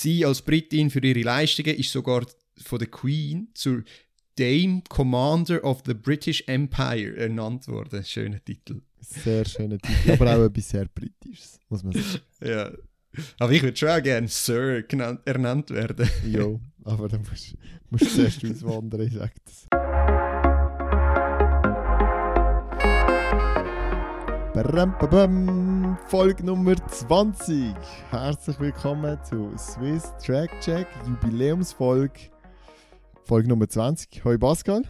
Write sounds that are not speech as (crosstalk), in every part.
Sie als Britin für ihre Leistungen ist sogar von der Queen zur Dame Commander of the British Empire ernannt worden. Schöner Titel. Sehr schöner Titel, aber auch etwas sehr Britisches, muss man sagen. (laughs) Ja. Aber ich würde schon auch gerne Sir genannt, ernannt werden. Jo, aber dann musst du zuerst auswandern, ich sag das. Folge Nummer 20. Herzlich willkommen zu Swiss Track Check Jubiläumsfolge. Folge Nummer 20. Hoi Pascal.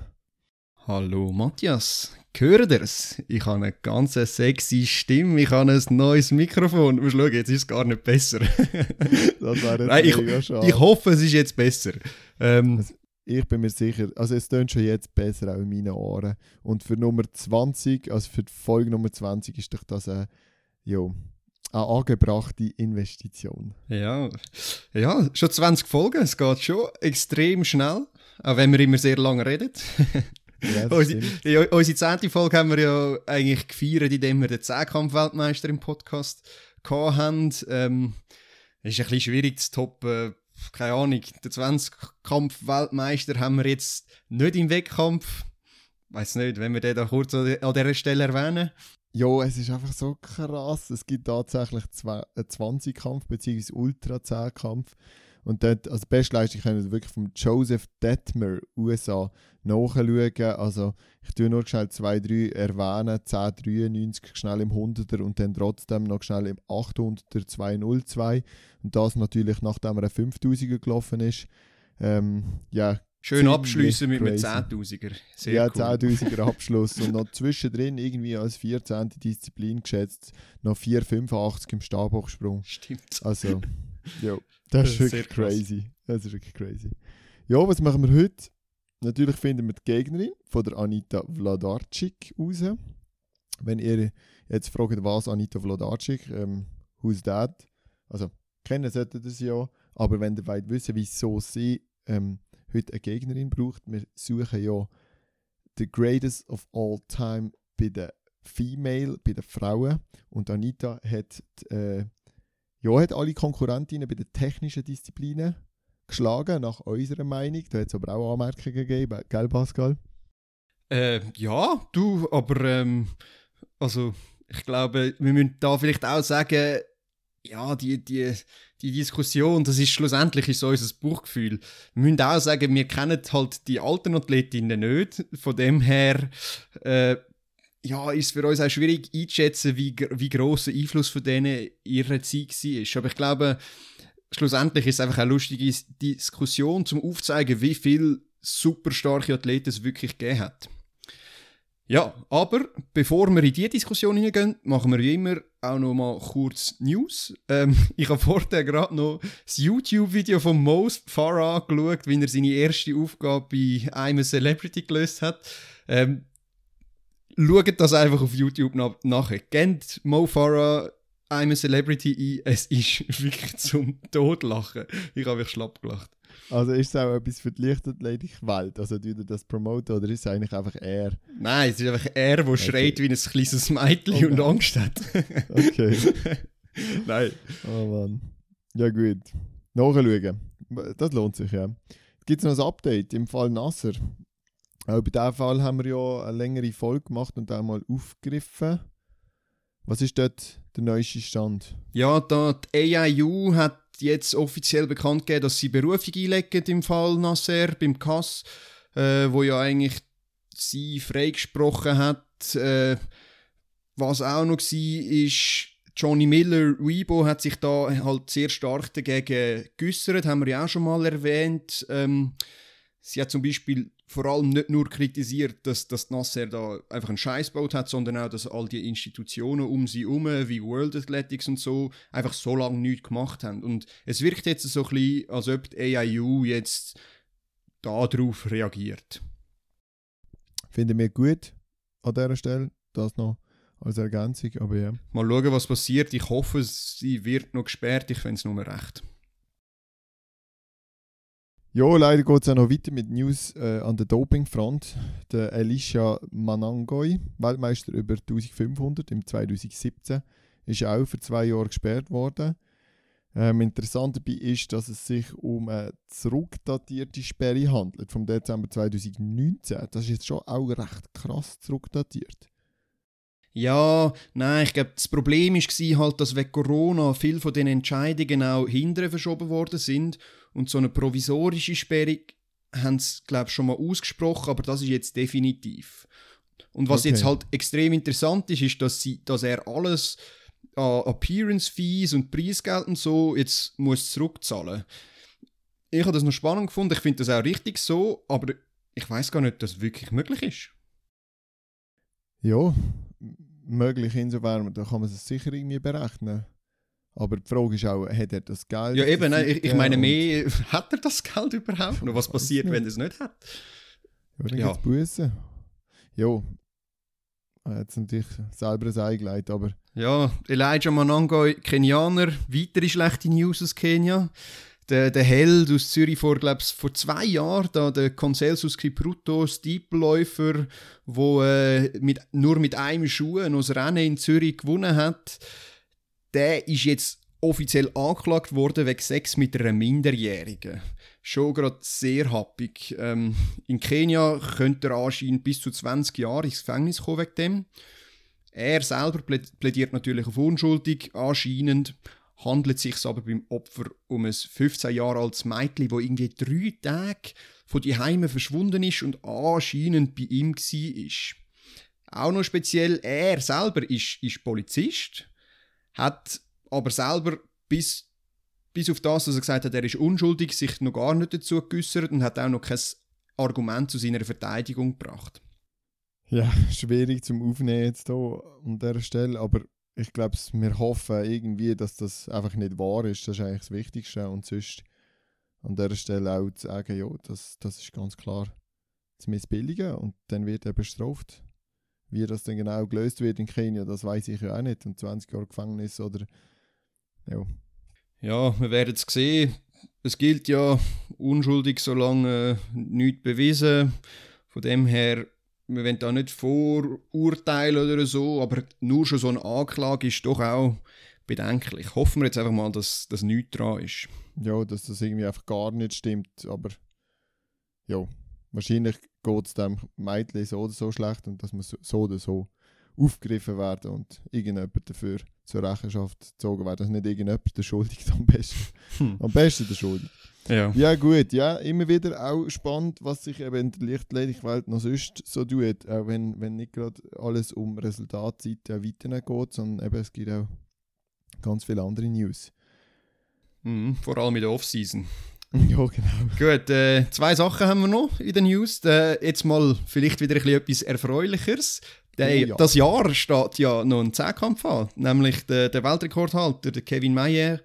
Hallo Matthias. Hört ihr's? Ich habe eine ganz sexy Stimme, ich habe ein neues Mikrofon. Musst schauen, jetzt ist es gar nicht besser. (laughs) Das wäre Nein, ich, ich hoffe, es ist jetzt besser. Ähm, Ich bin mir sicher, also es tönt schon jetzt besser auch in meinen Ohren. Und für Nummer 20, also für die Folge Nummer 20 ist doch das eine, jo, eine angebrachte Investition. ja. ja, schon 20 Folgen, es geht schon extrem schnell, auch wenn wir immer sehr lange reden. (laughs) Ja, unsere, unsere zehnte Folge haben wir ja eigentlich gefeiert, indem wir den Zehnkampf-Weltmeister im Podcast haben. Ähm, es ist ein bisschen schwierig zu toppen. Keine Ahnung, den 20-Kampf-Weltmeister haben wir jetzt nicht im Wettkampf. Weiß nicht, wenn wir den da kurz an dieser Stelle erwähnen. Ja, es ist einfach so krass. Es gibt tatsächlich einen 20-Kampf bzw. Ultra-10-Kampf. Und dort, also Bestleistung können wir wirklich vom Joseph Detmer, USA, nachschauen. Also ich tue nur schnell zwei, drei erwähnen. 1093 schnell im 100er und dann trotzdem noch schnell im 800er 202. Und das natürlich, nachdem er ein 5000er gelaufen ist. Ähm, ja, Schön abschließen mit einem crazy. 10.000er. Sehr ja, cool. 10.000er (laughs) Abschluss und noch zwischendrin irgendwie als 14. Disziplin geschätzt noch 4,85 im Stabhochsprung. Stimmt. Also, (laughs) ja, das ist wirklich crazy. Das ist wirklich crazy. Ja, was machen wir heute? Natürlich finden wir die Gegnerin von der Anita Vladarczyk raus. Wenn ihr jetzt fragt, was Anita Vladarczyk, ähm, who's that? Also, kennen solltet ihr sie ja, aber wenn ihr wollt wissen, wieso sie ähm, heute eine Gegnerin braucht, wir suchen ja the greatest of all time bei den Female, bei den Frauen. Und Anita hat, äh, ja, hat alle Konkurrentinnen bei den technischen Disziplinen geschlagen, nach unserer Meinung. Da hat es aber auch Anmerkungen gegeben, gell Pascal? Äh, ja, du, aber ähm, also ich glaube, wir müssen da vielleicht auch sagen, ja, die, die, die Diskussion, das ist schlussendlich so unser Bauchgefühl. Wir müssen auch sagen, wir kennen halt die alten Athletinnen nicht. Von dem her äh, ja, ist für uns auch schwierig einzuschätzen, wie, wie gross der Einfluss von denen ihrer Zeit war. Aber ich glaube, schlussendlich ist es einfach eine lustige Diskussion, zum aufzeigen, wie viel super starke Athleten es wirklich gegeben hat. Ja, aber bevor wir in diese Diskussion hineingehen, machen wir wie immer auch noch mal kurz News. Ähm, (laughs) ich habe vorher gerade noch das YouTube-Video von Most Farah angeschaut, wie er seine erste Aufgabe bei I'm a Celebrity gelöst hat. Ähm, schaut das einfach auf YouTube nach nachher. Kennt Mo Farah I'm a Celebrity ein. Es ist (laughs) wirklich zum Totlachen. Ich habe mich schlapp gelacht. Also ist es auch etwas für die leichtathletische Welt? Also tut ihr das promoten oder ist es eigentlich einfach er? Nein, es ist einfach er, der schreit wie ein kleines Mädchen Oh und. Angst hat. (laughs) Okay. Nein. Oh Mann. Ja gut. Nachschauen. Das lohnt sich, ja. Gibt es noch ein Update im Fall Nasser? Auch bei diesem Fall haben wir ja eine längere Folge gemacht und auch mal aufgegriffen. Was ist dort der neueste Stand? Ja, da die AIU hat jetzt offiziell bekannt gegeben, dass sie Berufung einlegen im Fall Nasser beim CAS, äh, wo ja eigentlich sie freigesprochen hat. Äh, was auch noch war, ist, Johnny Miller Weibo hat sich da halt sehr stark dagegen geäußert, haben wir ja auch schon mal erwähnt. Ähm, sie hat zum Beispiel vor allem nicht nur kritisiert, dass, dass Nasser da einfach einen Scheiß gebaut hat, sondern auch, dass all die Institutionen um sie herum, wie World Athletics und so, einfach so lange nichts gemacht haben. Und es wirkt jetzt so ein bisschen, als ob die AIU jetzt darauf reagiert. Finden wir gut an dieser Stelle. Das noch als Ergänzung, aber ja. Mal schauen, was passiert. Ich hoffe, sie wird noch gesperrt. Ich fände es nur recht. Ja, leider geht es auch noch weiter mit News äh, an der Dopingfront. Der Elisha Manangoi, Weltmeister über 1500 im 2017, ist auch für zwei Jahre gesperrt worden. Ähm, interessant dabei ist, dass es sich um eine zurückdatierte Sperre handelt, vom Dezember 2019. Das ist jetzt schon auch recht krass zurückdatiert. Ja, nein, ich glaube, das Problem war halt, dass wegen Corona viele von den Entscheidungen auch hinterher verschoben worden sind und so eine provisorische Sperre haben sie, glaube ich, schon mal ausgesprochen, aber das ist jetzt definitiv. Und was okay. jetzt halt extrem interessant ist, ist, dass, sie, dass er alles an Appearance-Fees und Preisgeld und so jetzt muss zurückzahlen. Ich habe das noch spannend gefunden, ich finde das auch richtig so, aber ich weiß gar nicht, ob das wirklich möglich ist. Ja, möglich insofern, da kann man es sicher irgendwie berechnen. Aber die Frage ist auch, hat er das Geld? Ja, eben, ich, ich meine mehr, (laughs) hat er das Geld überhaupt? Und was passiert, nicht. wenn er es nicht hat? Ja, dann ja. Bussen. Ja, er hat es natürlich selber ein eingelegt, aber... Ja, Elijah Manango, Kenianer, weitere schlechte News aus Kenia der, der Held aus Zürich vor, glaube vor zwei Jahren, da, der Conselsus Kipruto, Steepläufer, der äh, mit, nur mit einem Schuh noch das Rennen in Zürich gewonnen hat, der ist jetzt offiziell angeklagt worden wegen Sex mit einer Minderjährigen. Schon gerade sehr happig. Ähm, in Kenia könnte er anscheinend bis zu 20 Jahre ins Gefängnis kommen wegen dem. Er selber plädiert natürlich auf unschuldig, anscheinend handelt es sich aber beim Opfer um ein 15 Jahre altes Mädchen, das irgendwie drei Tage von die Heime verschwunden ist und anscheinend bei ihm war. Auch noch speziell, er selber ist, ist Polizist, hat aber selber bis, bis auf das, dass er gesagt hat, er ist unschuldig, sich noch gar nicht dazu geäußert und hat auch noch kein Argument zu seiner Verteidigung gebracht. Ja, (laughs) schwierig zum Aufnehmen jetzt hier an dieser Stelle, aber ich glaube, wir hoffen irgendwie, dass das einfach nicht wahr ist. Das ist eigentlich das Wichtigste. Und sonst an dieser Stelle auch zu sagen, ja, das, das ist ganz klar zu missbilligen und dann wird er bestraft. Wie das dann genau gelöst wird in Kenia, das weiß ich ja auch nicht. Und 20 Jahre Gefängnis oder ja. Ja, wir werden es sehen. Es gilt ja unschuldig, solange äh, nichts bewiesen. Von dem her wir wollen da nicht vorurteilen oder so, aber nur schon so eine Anklage ist doch auch bedenklich. Hoffen wir jetzt einfach mal, dass das nichts dran ist. Ja, dass das irgendwie einfach gar nicht stimmt, aber ja, wahrscheinlich geht es dem Mädchen so oder so schlecht und dass man so oder so aufgegriffen werden und irgendjemand dafür zur Rechenschaft gezogen werden. Dass nicht irgendjemand der Schuldige am besten. Hm. Am besten der Schuldige. Ja. ja, gut, ja, immer wieder auch spannend, was sich eben in der Lichtledigkeit noch sonst so tut, auch wenn, wenn nicht gerade alles um Resultatseite weitergeht, sondern eben es gibt auch ganz viele andere News. Mhm, vor allem in der Offseason. (laughs) ja, genau. Gut, äh, zwei Sachen haben wir noch in den News. Äh, jetzt mal vielleicht wieder ein bisschen etwas Erfreulicheres. Der, oh, ja. Das Jahr steht ja noch ein Zehnkampf an, nämlich der, der Weltrekordhalter, der Kevin Mayer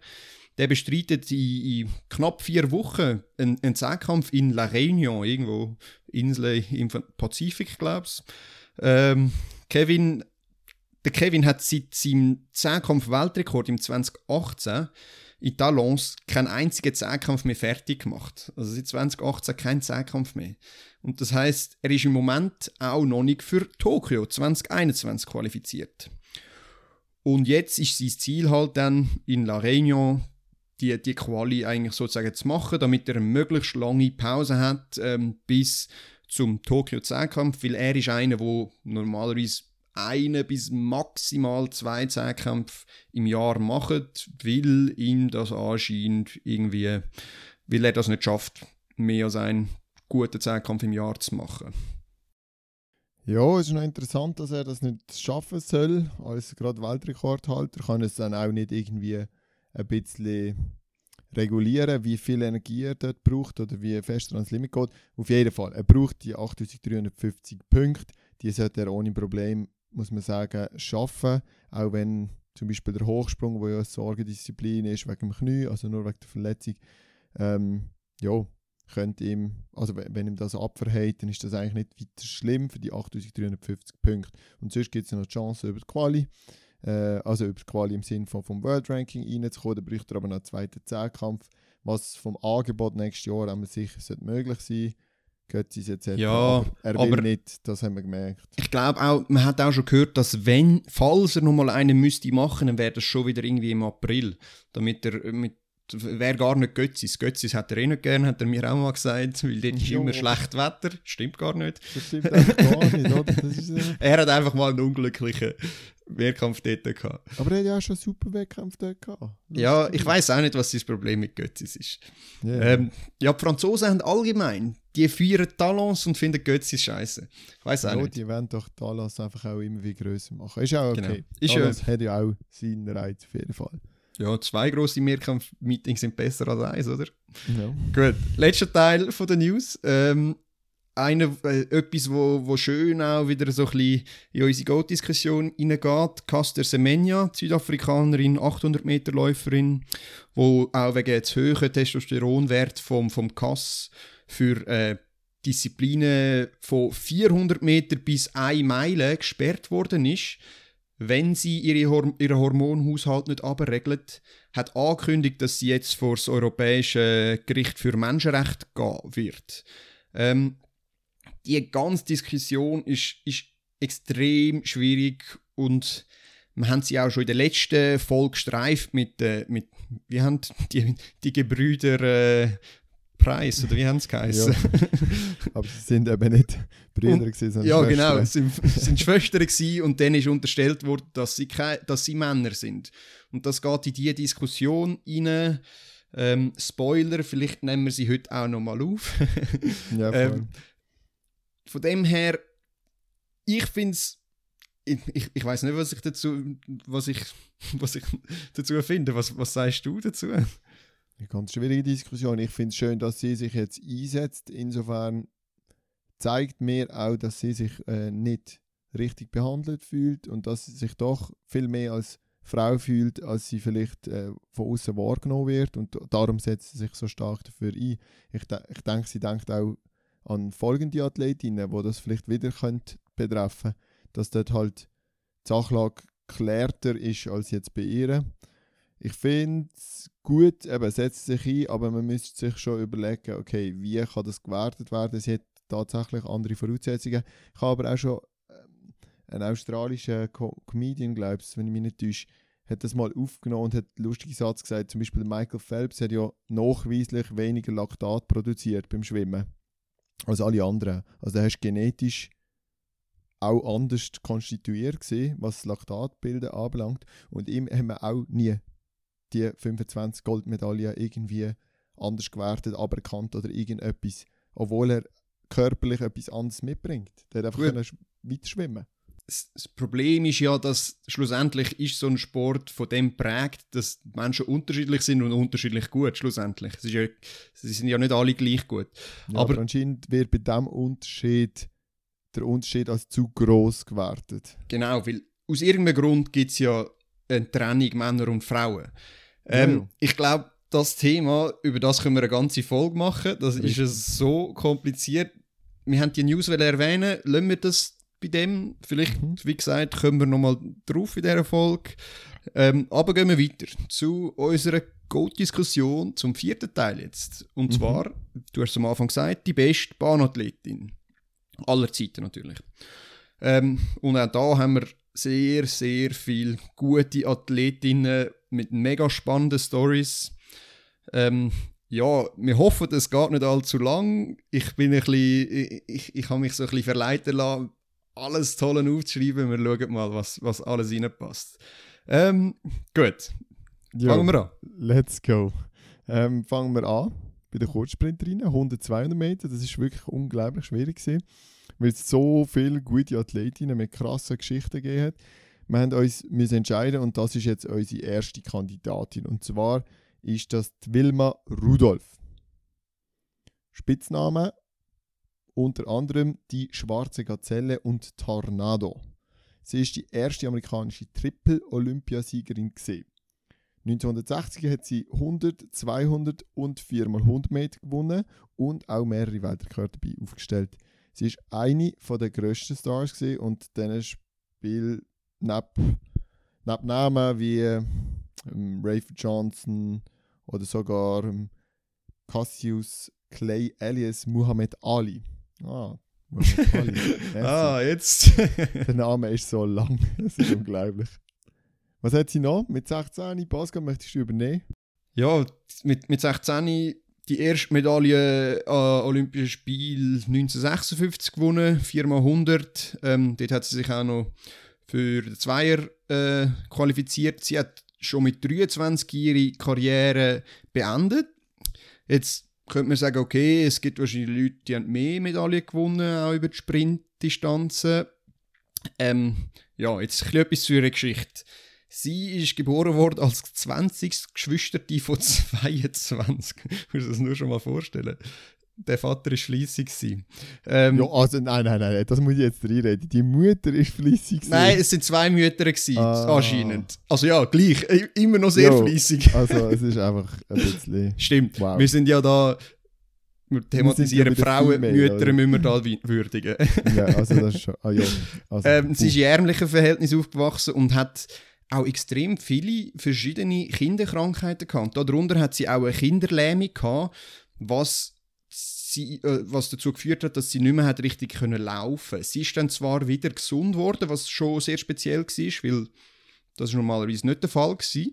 der bestreitet in, in knapp vier Wochen einen, einen Zehnkampf in La Réunion, irgendwo Insel im Pazifik, glaube ich. Ähm, Kevin, der Kevin hat seit seinem Zehnkampf-Weltrekord im 2018 in Talons keinen einzigen Zehnkampf mehr fertig gemacht. Also seit 2018 kein Zehnkampf mehr. Und das heißt, er ist im Moment auch noch nicht für Tokio 2021 qualifiziert. Und jetzt ist sein Ziel halt dann in La Réunion die, die Quali eigentlich sozusagen zu machen, damit er eine möglichst lange Pause hat ähm, bis zum Tokio 10-Kampf, weil er ist einer, der normalerweise einen bis maximal zwei Zehnkämpfe im Jahr macht, weil ihm das anscheinend irgendwie, weil er das nicht schafft, mehr als einen guten Zehnkampf im Jahr zu machen. Ja, es ist noch interessant, dass er das nicht schaffen soll. Als gerade Weltrekordhalter kann es dann auch nicht irgendwie ein bisschen regulieren, wie viel Energie er dort braucht oder wie fest er ans Limit geht. Auf jeden Fall, er braucht die 8350 Punkte. Die sollte er ohne Problem, muss man sagen, schaffen. Auch wenn zum Beispiel der Hochsprung, wo ja eine Sorgendisziplin ist, wegen dem Knie, also nur wegen der Verletzung, ähm, ja, könnte ihm, also wenn ihm das abverhält, dann ist das eigentlich nicht weiter schlimm für die 8350 Punkte. Und sonst gibt es noch die Chance über die Quali äh, also über Quali im Sinne von vom World Ranking reinzukommen. Da bräuchte er aber noch einen zweiten Zehnkampf, was vom Angebot nächstes Jahr einmal sicher möglich sein Götzi jetzt hat, ja, aber er aber nicht, das haben wir gemerkt. Ich glaube auch, man hat auch schon gehört, dass wenn, falls er nochmal einen müsste machen, dann wäre das schon wieder irgendwie im April, damit er mit wäre gar nicht Götzis. Götzis hat er eh nicht gern, hat er mir auch mal gesagt, weil dort ist Ja. immer schlecht Wetter. Stimmt gar nicht. Das stimmt einfach gar nicht, oder? Das äh, (laughs) Er hat einfach mal einen unglücklichen Wehrkampf dort gehabt. aber er hat ja auch schon super Wettkämpfe dort gehabt. Ja, ich weiß auch nicht, was das Problem mit Götzis ist. Ja. Ähm, ja, die Franzosen haben allgemein, die feiern Talons und finden Götzis scheiße. Ich weiß auch ja, nicht. die wollen doch Dallas einfach auch immer wie grösser machen. Ist auch Genau. okay. Ist ja- Dallas hat ja auch seinen Reiz auf jeden Fall. Ja, zwei grosse Mehrkampf-Meetings sind besser als eins, oder? Ja. Gut, letzter Teil von der News. Ähm, eine, äh, etwas, wo, wo schön auch wieder so ein bisschen in unsere Goat-Diskussion hineingeht. Caster Semenya, Südafrikanerin, 800-Meter-Läuferin, wo auch wegen des hohen Testosteronwert vom, vom Kass für äh, Disziplinen von 400 Meter bis 1 Meile gesperrt worden ist, wenn sie ihre Horm ihren Hormonhaushalt nicht abregelt, hat angekündigt, dass sie jetzt vor das Europäische Gericht für Menschenrechte gehen wird. Ähm, die ganze Diskussion ist, ist extrem schwierig und wir haben sie auch schon in der letzten Folge gestreift mit, äh, mit wie haben die, die Gebrüder äh, Preis, oder wie haben sie geheißen? (laughs) Aber sie sind eben nicht Brüder gewesen, sondern Ja, Schwestern. genau. Es sind, sind Schwestern gewesen und dann ist unterstellt worden, dass sie, dass sie Männer sind. Und das geht in diese Diskussion rein. Ähm, Spoiler, vielleicht nehmen wir sie heute auch nochmal auf. (laughs) Ja, voll. ähm, Von dem her, ich finde es. Ich, ich, ich weiß nicht, was ich dazu, was ich, (laughs) was ich dazu finde. Was, was sagst du dazu? Eine ganz schwierige Diskussion. Ich finde es schön, dass sie sich jetzt einsetzt. Insofern zeigt mir auch, dass sie sich äh, nicht richtig behandelt fühlt und dass sie sich doch viel mehr als Frau fühlt, als sie vielleicht äh, von außen wahrgenommen wird. Und darum setzt sie sich so stark dafür ein. Ich, de ich denke, sie denkt auch an folgende Athletinnen, wo das vielleicht wieder könnte betreffen, dass dort halt die Sachlage klärter ist als jetzt bei ihr. Ich finde es gut, eben, setzt sich ein, aber man müsste sich schon überlegen, okay, wie kann das gewertet werden? Sie hat tatsächlich andere Voraussetzungen. Ich habe aber auch schon ähm, einen australischen Co Comedian, glaube ich, wenn ich mich nicht täusche, hat das mal aufgenommen und hat einen lustigen Satz gesagt. Zum Beispiel Michael Phelps hat ja nachweislich weniger Laktat produziert beim Schwimmen als alle anderen. Also er ist genetisch auch anders konstituiert gewesen, was das Laktatbilden anbelangt. Und ihm haben wir auch nie die 25 Goldmedaillen irgendwie anders gewertet, aberkannt oder irgendetwas. Obwohl er körperlich etwas anderes mitbringt. Der hat einfach Gut. weiter schwimmen. das Problem ist ja, dass schlussendlich ist so ein Sport von dem prägt, dass die Menschen unterschiedlich sind und unterschiedlich gut schlussendlich. Es ist ja, sie sind ja nicht alle gleich gut. Ja, Aber- aber, anscheinend wird bei diesem Unterschied der Unterschied als zu groß gewertet. Genau, weil aus irgendeinem Grund gibt es ja eine Trennung Männer und Frauen. Ähm, Ja, ja. Ich glaube, das Thema, über das können wir eine ganze Folge machen. Das Richtig. ist es so kompliziert. Wir haben die News erwähnen, lassen wir das bei dem. Vielleicht, Mhm. wie gesagt, kommen wir nochmal drauf in dieser Folge. Ähm, aber gehen wir weiter zu unserer Goat-Diskussion zum vierten Teil jetzt. Und Mhm. zwar, du hast am Anfang gesagt, die beste Bahnathletin. Aller Zeiten natürlich. Ähm, und auch da haben wir sehr, sehr viele gute Athletinnen mit mega spannenden Stories. Ähm, ja, wir hoffen, es geht nicht allzu lang. Ich bin ein bisschen, ich, ich, ich habe mich so ein bisschen verleiten lassen, alles Tolle aufzuschreiben. Wir schauen mal, was, was alles reinpasst. Ähm, gut, Ja, fangen wir an. Let's go. Ähm, fangen wir an bei den Kurzsprinterinnen. 100, 200 Meter, das ist wirklich unglaublich schwierig gewesen, weil es so viele gute Athletinnen mit krassen Geschichten gegeben hat. Wir haben uns müssen entscheiden und das ist jetzt unsere erste Kandidatin. Und zwar ist das die Wilma Rudolph. Spitzname unter anderem die Schwarze Gazelle und Tornado. Sie ist die erste amerikanische Triple-Olympiasiegerin gesehen. 1960 hat sie 100, 200 und 4x100 Meter gewonnen und auch mehrere Weltrekorde dabei aufgestellt. Sie ist eine der grössten Stars und diesen Spiel neben, neben Namen wie ähm, Rafe Johnson oder sogar ähm, Cassius Clay alias Muhammad Ali. Ah, Muhammad Ali. (laughs) Ah, jetzt. Der Name ist so lang. (laughs) Das ist unglaublich. Was hat sie noch? Mit 16? Pascal, möchtest du übernehmen? Ja, mit, mit 16 die erste Medaille an Olympischen Spielen 1956 gewonnen, 4x100. Ähm, dort hat sie sich auch noch für den Zweier äh, qualifiziert. Sie hat schon mit 23 ihre Karriere beendet. Jetzt könnte man sagen, okay, es gibt wahrscheinlich Leute, die haben mehr Medaillen gewonnen, auch über die Sprintdistanzen. Ähm, ja, jetzt ein bisschen etwas zu ihrer Geschichte. Sie ist geboren worden als 20. Geschwisterte von (laughs) 22. Ich muss das nur schon mal vorstellen. Der Vater war fleissig. Ähm, ja, also nein, nein, nein, das muss ich jetzt reinreden. Die Mutter ist fleissig. Nein, es sind zwei Mütter gewesen, ah. anscheinend. Also ja, gleich, immer noch sehr fleissig. Also es ist (laughs) einfach ein bisschen... Stimmt, wow. wir sind ja da wir thematisieren Frauen, Mütter müssen wir da würdigen. ja, also das ist schon. Ah, ja. also, ähm, sie ist in ärmlichen Verhältnissen aufgewachsen und hat auch extrem viele verschiedene Kinderkrankheiten gehabt. Darunter hat sie auch eine Kinderlähmung gehabt, was, sie, äh, was dazu geführt hat, dass sie nicht mehr hat richtig können laufen Sie ist dann zwar wieder gesund geworden, was schon sehr speziell war, weil das normalerweise nicht der Fall war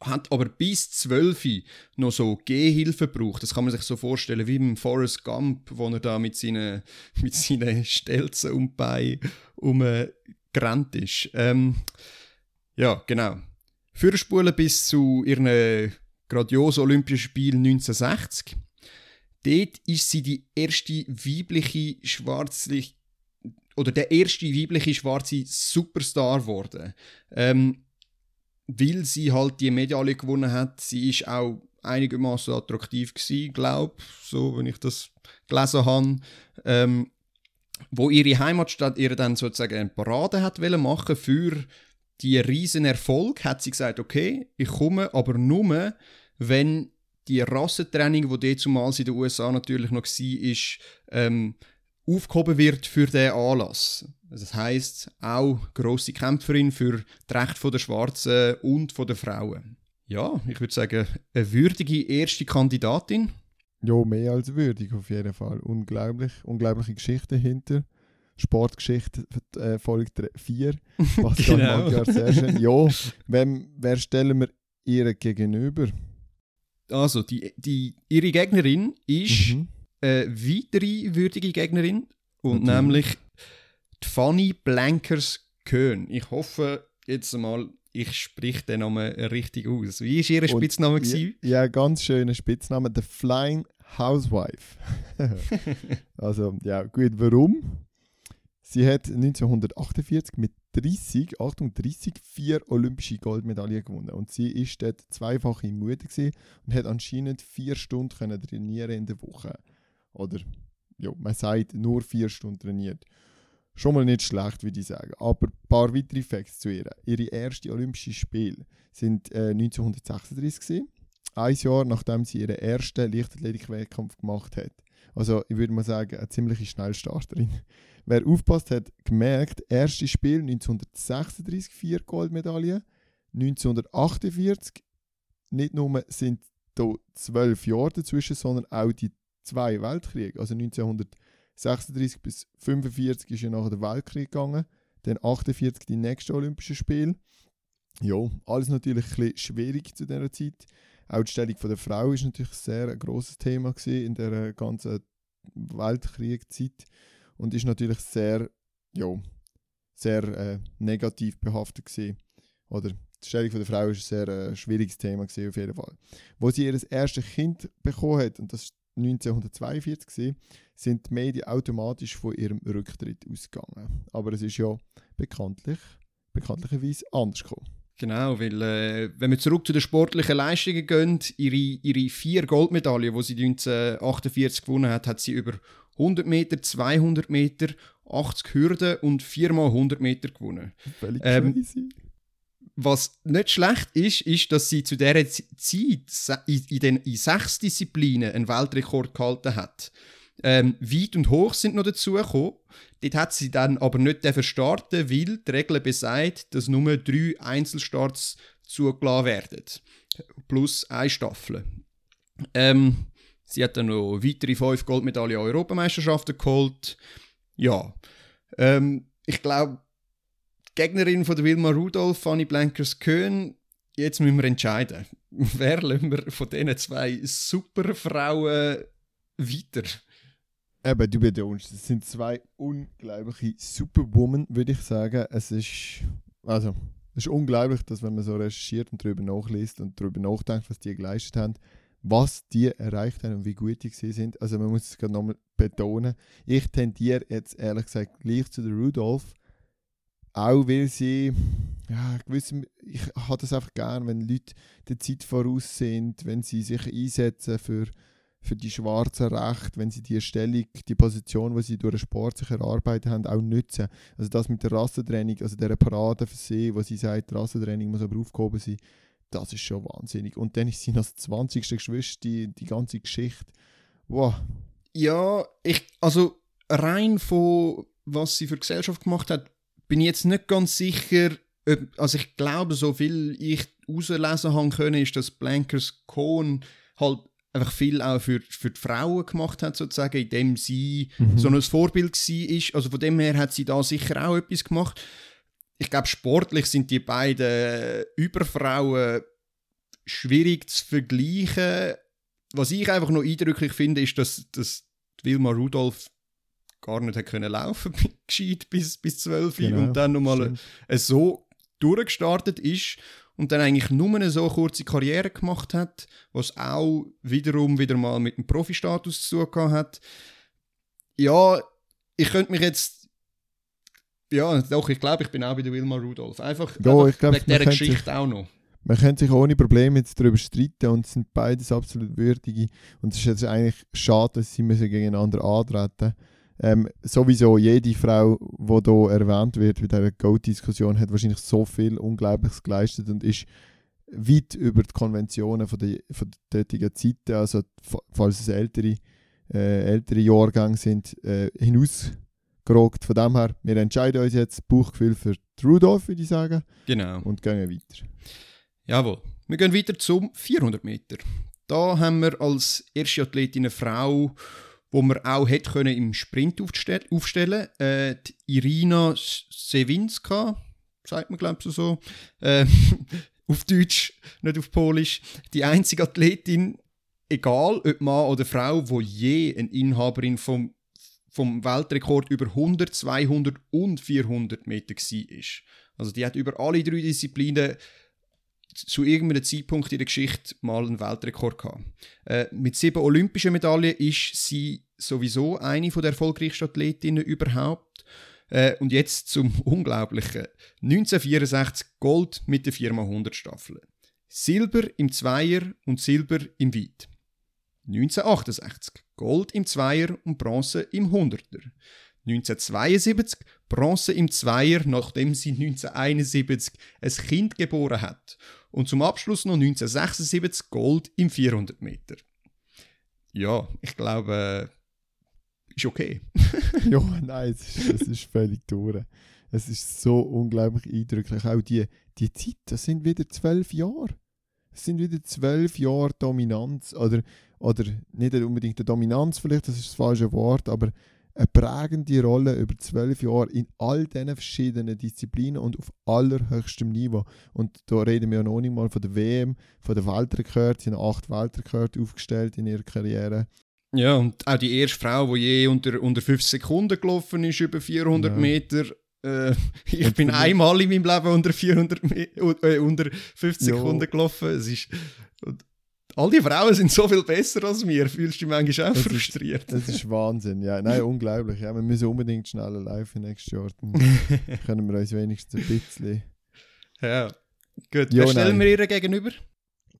hat aber bis 12 noch so Gehhilfe gebraucht. Das kann man sich so vorstellen wie im Forrest Gump, wo er da mit seinen, (laughs) mit seinen Stelzen und Beinen umgerannt ist. Ähm, ja, genau. Fürspulen bis zu ihren grandiosen Olympischen Spielen 1960. Dort ist sie die erste weibliche schwarzliche oder der erste weibliche schwarze Superstar geworden. Ähm, weil sie halt die Medaille gewonnen hat. Sie ist auch einigermaßen attraktiv gewesen, glaube so wenn ich das gelesen habe. Ähm, wo ihre Heimatstadt ihr dann sozusagen eine Parade hat machen für die riesen Erfolg, hat sie gesagt, okay, ich komme, aber nur, wenn die Rassentraining, wo die zumal in den USA natürlich noch war, ist, ähm, aufgehoben wird für diesen Anlass. Das heißt auch große Kämpferin für die Rechte der Schwarzen und der Frauen. Ja, ich würde sagen, eine würdige erste Kandidatin. Ja, mehr als würdig auf jeden Fall. Unglaublich, unglaubliche Geschichte hinter. Sportgeschichte äh, Folge 4. (laughs) Pascal genau. Magyar, sehr schön. Ja, wem, wer stellen wir ihr gegenüber? Also, die, die, ihre Gegnerin ist mhm. eine weitere würdige Gegnerin. Und mhm. nämlich die Fanny Blankers Köhn. Ich hoffe jetzt mal, ich spreche den Namen richtig aus. Wie war Ihr Spitzname? Ja, ja, ganz schöner Spitzname. The Flying Housewife. (laughs) also, ja, gut, warum? Sie hat 1948 mit 30, Achtung, 30, vier olympische Goldmedaillen gewonnen. Und sie ist dort zweifache Mutter und hat anscheinend vier Stunden können trainieren in der Woche. Oder, ja, man sagt, nur vier Stunden trainiert. Schon mal nicht schlecht, würde ich sagen. Aber ein paar weitere Facts zu ihr. Ihre ersten Olympischen Spiele sind äh, 1936 gewesen. Ein Jahr nachdem sie ihren ersten Leichtathletik-Wettkampf gemacht hat. Also ich würde mal sagen, eine ziemliche Schnellstarterin. Wer aufpasst, hat gemerkt, erstes Spiel 1936 vier Goldmedaillen, 1948 nicht nur sind da zwölf Jahre dazwischen, sondern auch die zwei Weltkriege. Also 1936 bis 1945 ist ja nachher der Weltkrieg gegangen, dann 1948 die nächsten Olympischen Spiele. Ja, alles natürlich ein bisschen schwierig zu dieser Zeit. Auch die Stellung der Frau ist natürlich sehr ein grosses Thema in der ganzen Weltkriegszeit und ist natürlich sehr, ja, sehr äh, negativ behaftet gewesen. Oder die Stellung der Frau ist ein sehr äh, schwieriges Thema gewesen, auf jeden Fall. Wo sie ihr erstes Kind bekommen hat, und das ist 1942 gewesen, sind die Medien automatisch von ihrem Rücktritt ausgegangen. Aber es ist ja bekanntlich, bekanntlicherweise anders gekommen. Genau, weil äh, wenn wir zurück zu den sportlichen Leistungen gehen, ihre, ihre vier Goldmedaillen, die sie 1948 gewonnen hat, hat sie über 100 Meter, 200 Meter, 80 Hürden und 4 mal 100 Meter gewonnen. Völlig ähm, crazy. Was nicht schlecht ist, ist, dass sie zu dieser Zeit in, in, den, in sechs Disziplinen einen Weltrekord gehalten hat. Ähm, weit und hoch sind noch dazugekommen. Dort hat sie dann aber nicht starten weil die Regel besagt, dass nur drei Einzelstarts zugelassen werden. Plus eine Staffel. Ähm, sie hat dann noch weitere fünf Goldmedaillen an Europameisterschaften geholt. Ja, ähm, ich glaube, die Gegnerin von der Wilma Rudolph, Fanny Blankers-Köhn, jetzt müssen wir entscheiden. (laughs) Wer wir von diesen zwei Superfrauen weiter? Eben, du betonst, es sind zwei unglaubliche Superwomen, würde ich sagen. Es ist, also, es ist unglaublich, dass wenn man so recherchiert und darüber nachliest und darüber nachdenkt, was die geleistet haben, was die erreicht haben und wie gut die sind. Also man muss es gerade nochmal betonen. Ich tendiere jetzt ehrlich gesagt gleich zu der Rudolph, auch weil sie, ja, gewisse, ich habe das einfach gern, wenn Leute der Zeit voraus sind, wenn sie sich einsetzen für, für die schwarzen Rechte, wenn sie die Stellung, die Position, die sie durch den Sport sich erarbeitet haben, auch nutzen. Also das mit der Rassentraining, also der Parade für sie, wo sie sagt, Rassentraining muss aber aufgehoben sein, das ist schon wahnsinnig. Und dann ist sie noch das 20. Geschwister, die, die ganze Geschichte. Wow. Ja, ich, also rein von was sie für Gesellschaft gemacht hat, bin ich jetzt nicht ganz sicher. Ob, also ich glaube, so viel ich herauslesen haben können, ist, dass Blankers Cohen halt einfach viel auch für, für die Frauen gemacht hat, sozusagen, indem sie mhm. so ein Vorbild war. Also von dem her hat sie da sicher auch etwas gemacht. Ich glaube, sportlich sind die beiden Überfrauen schwierig zu vergleichen. Was ich einfach noch eindrücklich finde, ist, dass, dass Wilma Rudolph gar nicht können laufen (laughs) gescheit bis, bis 12 genau, und dann nochmal so durchgestartet ist und dann eigentlich nur eine so kurze Karriere gemacht hat, was auch wiederum wieder mal mit dem Profi-Status zu tun hat. Ja, ich könnte mich jetzt ja, doch, ich glaube, ich bin auch bei der Wilma Rudolph. Einfach, ja, einfach glaub, wegen dieser Geschichte sich, auch noch. Man könnte sich ohne Probleme jetzt darüber streiten und es sind beides absolut würdige. Und es ist jetzt eigentlich schade, dass sie müssen gegeneinander antreten ähm, sowieso jede Frau, die hier erwähnt wird bei dieser Goat-Diskussion, hat wahrscheinlich so viel Unglaubliches geleistet und ist weit über die Konventionen von der, von der dortigen Zeiten, also falls es ältere, äh, ältere Jahrgänge sind, äh, hinausgerockt. Von dem her, wir entscheiden uns jetzt Bauchgefühl für Rudolph, würde ich sagen. Genau. Und gehen weiter. Jawohl. Wir gehen weiter zum 400 Meter. Da haben wir als erste Athletin eine Frau, wo man auch hätte können im Sprint aufstellen aufstellen äh, Irina Sewinska, sagt man glaube ich so, äh, (laughs) auf Deutsch, nicht auf Polisch, die einzige Athletin, egal ob Mann oder Frau, wo je eine Inhaberin vom, vom Weltrekord über 100, 200 und 400 Meter war. Also die hat über alle drei Disziplinen zu irgendeinem Zeitpunkt in der Geschichte mal einen Weltrekord gehabt. Äh, mit sieben olympischen Medaillen ist sie sowieso eine der erfolgreichsten Athletinnen überhaupt. Äh, und jetzt zum (laughs) Unglaublichen. 1964 Gold mit der Firma 100 Staffeln. Silber im Zweier und Silber im Weit. 1968 Gold im Zweier und Bronze im Hunderter. 1972 Bronze im Zweier, nachdem sie 1971 ein Kind geboren hat. Und zum Abschluss noch 1976 Gold im 400 Meter. Ja, ich glaube, äh, ist okay. (laughs) ja, (laughs) nein, es ist, es ist völlig durch. Es ist so unglaublich eindrücklich. Auch die, die Zeit, das sind wieder zwölf Jahre. Es sind wieder zwölf Jahre Dominanz. Oder, oder nicht unbedingt eine Dominanz vielleicht, das ist das falsche Wort, aber eine prägende Rolle über zwölf Jahre in all diesen verschiedenen Disziplinen und auf allerhöchstem Niveau. Und da reden wir ja noch nicht mal von der WM, von der Weltrekord. Sie haben acht Weltrekorde aufgestellt in ihrer Karriere. Ja, und auch die erste Frau, die je unter, unter 5 Sekunden gelaufen ist, über 400 ja. Meter. Äh, (laughs) ich bin einmal in meinem Leben unter, 400 (laughs) äh, unter 50 ja. Sekunden gelaufen. Es ist, all die Frauen sind so viel besser als wir. Fühlst du dich manchmal auch das frustriert? Ist, das ist Wahnsinn. Ja, nein, (laughs) unglaublich. Ja, wir müssen unbedingt schneller live nächstes Jahr. Dann können wir uns wenigstens ein bisschen. Ja, gut. Wer stellen nein. wir ihr gegenüber?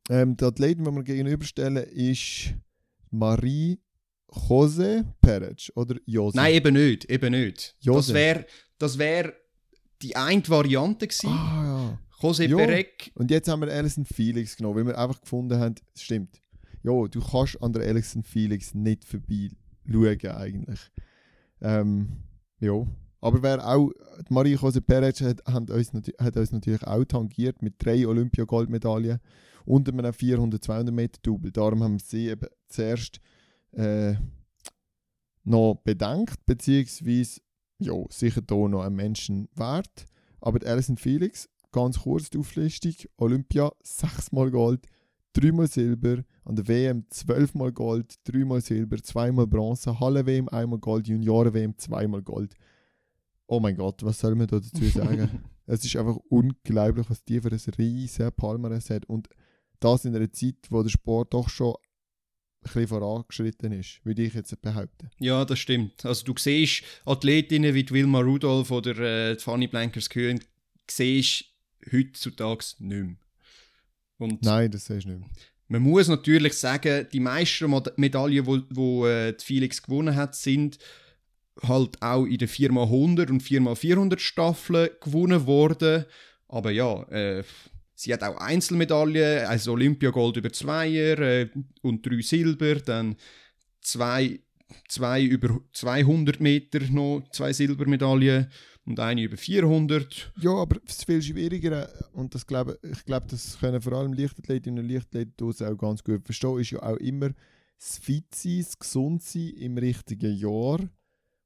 Ähm, die Athletin, die wir gegenüberstellen, ist Marie Jose Perez oder Jose. Nein, eben nicht. Eben nicht. Jose. Das wäre das wär die eine Variante gewesen. Ah, ja. José ja. Perec. Und jetzt haben wir Alison Felix genommen, weil wir einfach gefunden haben, es stimmt. Ja, du kannst an der Alison Felix nicht vorbei schauen eigentlich. Ähm, ja. Aber wer auch, Marie José Perez hat, hat, uns, hat uns natürlich auch tangiert mit drei Olympia-Goldmedaillen und einem 400-200 Meter Double. Darum haben wir sie eben zuerst äh, noch bedankt, beziehungsweise ja, sicher hier noch ein Menschen wert. Aber Alison Felix ganz kurz die Auflistung. Olympia sechsmal Gold, dreimal Silber, an der WM zwölfmal Gold, dreimal Silber, zweimal Bronze, Halle-WM einmal Gold, Junioren-WM zweimal Gold. Oh mein Gott, was soll man da dazu (laughs) sagen? es ist einfach unglaublich, was die für ein riesen Palmares hat. Und das in einer Zeit, wo der Sport doch schon bisschen vorangeschritten ist, würde ich jetzt behaupten. Ja, das stimmt. Also du siehst Athletinnen wie die Wilma Rudolph oder äh, die Fanny Blankers-Kühn, siehst heutzutage nicht mehr. Und Nein, das siehst du nicht mehr. Man muss natürlich sagen, die meisten Medaillen, die, die äh, Felix gewonnen hat, sind halt auch in der 4x100 und 4x400 Staffeln gewonnen worden. Aber ja, äh, sie hat auch Einzelmedaillen, also Olympiagold über Zweier äh, und drei Silber, dann zwei, zwei über 200 Meter noch, zwei Silbermedaillen und eine über 400. Ja, aber es ist viel schwieriger und das glaube, ich glaube, das können vor allem Leichtathletinnen und Leichtathleten auch ganz gut verstehen, ist ja auch immer das Fit sein, das gesund sein im richtigen Jahr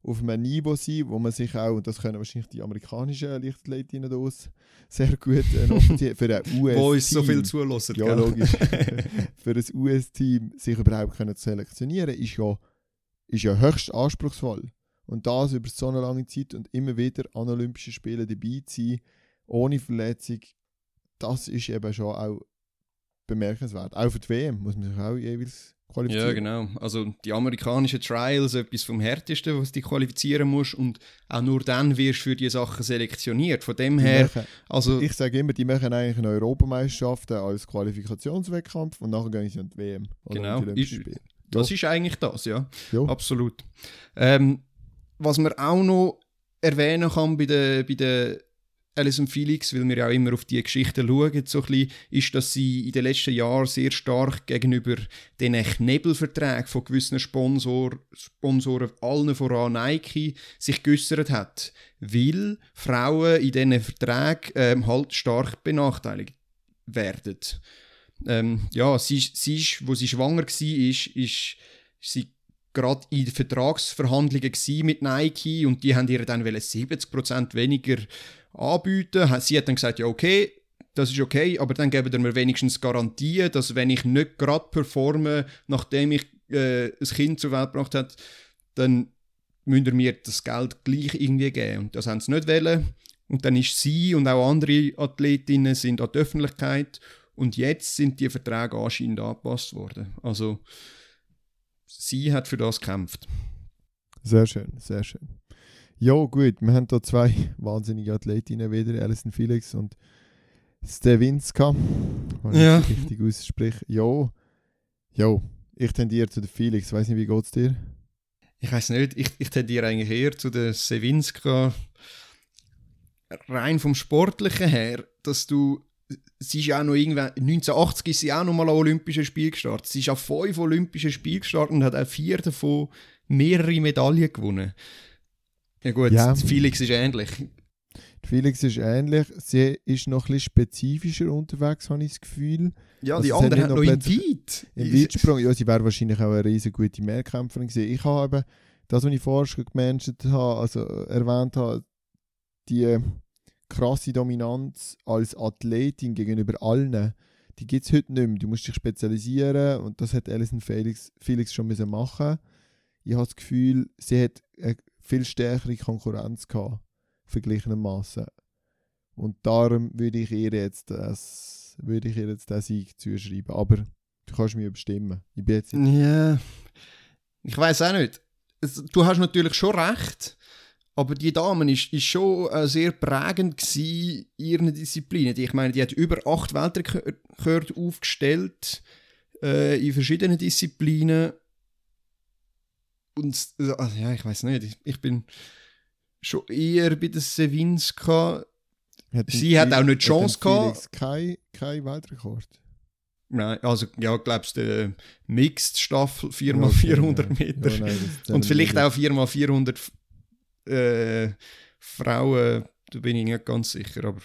auf einem Niveau sein, wo man sich auch, und das können wahrscheinlich die amerikanischen Leichtathletinnen aus sehr gut äh, für ein US-Team. (laughs) Wo uns so viel zulassen. Ja, logisch. (laughs) für ein US-Team sich überhaupt können selektionieren ist ja, ist ja höchst anspruchsvoll. Und das über so eine lange Zeit und immer wieder an Olympischen Spielen dabei zu sein, ohne Verletzung, das ist eben schon auch bemerkenswert. Auch für die WM muss man sich auch jeweils qualifizieren. Ja, genau. Also die amerikanischen Trials, etwas vom Härtesten, was du qualifizieren musst und auch nur dann wirst du für diese Sachen selektioniert. Von dem Die her, machen, also ich sage immer, die machen eigentlich eine Europameisterschaft als Qualifikationswettkampf und nachher gehen sie an die WM. Oder Genau. die Spiele. das ist eigentlich das, ja. Ja. Absolut. Ähm, was man auch noch erwähnen kann bei der, bei der Alison Felix, weil wir ja auch immer auf die Geschichten schauen, so ein bisschen, ist, dass sie in den letzten Jahren sehr stark gegenüber den Knebelverträgen von gewissen Sponsor, Sponsoren, allen voran Nike, sich geäußert hat. Weil Frauen in diesen Verträgen ähm, halt stark benachteiligt werden. Ähm, ja, sie, sie ist, wo sie schwanger war, ist, ist sie gerade in Vertragsverhandlungen mit Nike und die haben ihr dann wollen 70% weniger anbieten. Sie hat dann gesagt, ja okay, das ist okay, aber dann geben wir mir wenigstens Garantien, dass wenn ich nicht gerade performe, nachdem ich äh, ein Kind zur Welt gebracht habe, dann müsst ihr mir das Geld gleich irgendwie geben. Und das haben sie nicht wollen. Und dann ist sie und auch andere Athletinnen sind an die Öffentlichkeit und jetzt sind die Verträge anscheinend angepasst worden. Also sie hat für das gekämpft. Sehr schön, sehr schön. Ja, gut, wir haben hier zwei (laughs) wahnsinnige Athletinnen wieder, Alison Felix und Stewinska. Wenn ich Ja. das richtig ausspreche. Ja, ja, ich tendiere zu der Felix. Weiß nicht, wie geht es dir? Ich weiß nicht, ich, ich tendiere eigentlich eher zu der Sewinska. Rein vom Sportlichen her, dass du. Sie ist ja auch noch irgendwann. 1980 ist sie auch noch mal an Olympischen Spielen gestartet. Sie ist auf fünf Olympischen Spielen gestartet und hat auch vier davon mehrere Medaillen gewonnen. Ja, gut, Ja. Felix ist ähnlich. Die Felix ist ähnlich. Sie ist noch ein bisschen spezifischer unterwegs, habe ich das Gefühl. Ja, Also die hat anderen hat noch noch im Weit. Im Weitsprung, ja, sie wäre wahrscheinlich auch eine riesen gute Mehrkämpferin gewesen. Ich habe eben, das, was ich vorher schon habe, also äh, erwähnt habe, die krasse Dominanz als Athletin gegenüber allen, die gibt es heute nicht mehr. Du musst dich spezialisieren und das hat Alison Felix, Felix schon müssen machen. Ich habe das Gefühl, sie hat eine viel stärkere Konkurrenz gehabt, vergleichenermaßen. Und darum würde ich ihr jetzt das, würde ich ihr jetzt den Sieg zuschreiben. Aber du kannst mich bestimmen. Ich bin jetzt Ja, ich weiß auch nicht. Du hast natürlich schon recht, aber die Dame ist, ist schon äh, sehr prägend in ihren Disziplinen. Ich meine, die hat über acht Weltrekorde aufgestellt äh, in verschiedenen Disziplinen. Und also, ja, ich weiß nicht. Ich, ich bin schon eher bei der Sewinska. Hat Sie hat auch nicht die Chance gehabt. Kein, kein Weltrekord. Nein, also ja, glaubst du, Mixed Staffel 4x400 Ja, Meter. Ja, nein, Und vielleicht auch 4x400 äh, Frauen, da bin ich nicht ganz sicher. Aber.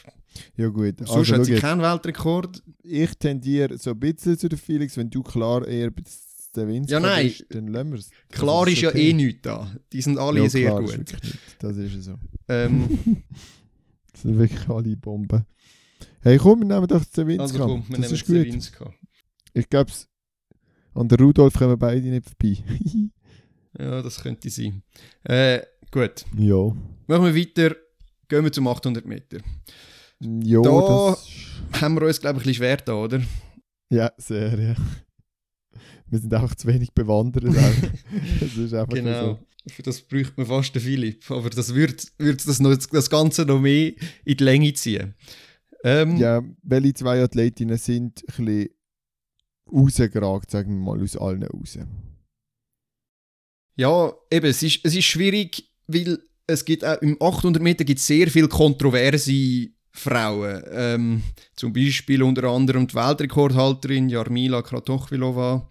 Ja gut, sonst also, hat sie keinen Weltrekord. ich tendiere so ein bisschen zu der Felix, wenn du klar eher bei der Winz Ja, nein. bist, dann lassen wir es. Klar ist ja eh nichts da. Die sind alle ja, sehr ist gut. nicht. Das ist so. Ähm, (laughs) Das sind wirklich alle Bomben. Hey, komm, wir nehmen doch Zewinska. Also komm, wir das nehmen ist gut. Zewinska. Ich glaube, an der Rudolf kommen beide nicht vorbei. (laughs) Ja, das könnte sein. Äh, gut, ja. machen wir weiter. Gehen wir zum 800 Meter. Ja, Da- das... Haben wir uns, glaube ich, ein bisschen schwer da, oder? Ja, sehr, ja. Wir sind einfach zu wenig bewandert. (laughs) das ist einfach Genau. so. Für das bräuchte man fast den Philipp. Aber das würde würd das, noch, das Ganze noch mehr in die Länge ziehen. Ähm, Ja, welche zwei Athletinnen sind ein bisschen rausgeragt, sagen wir mal, aus allen raus? Ja, eben, es ist, es ist schwierig, weil es gibt auch im 800 Meter gibt sehr viele kontroverse Frauen. Ähm, zum Beispiel unter anderem die Weltrekordhalterin Jarmila Kratochvilova.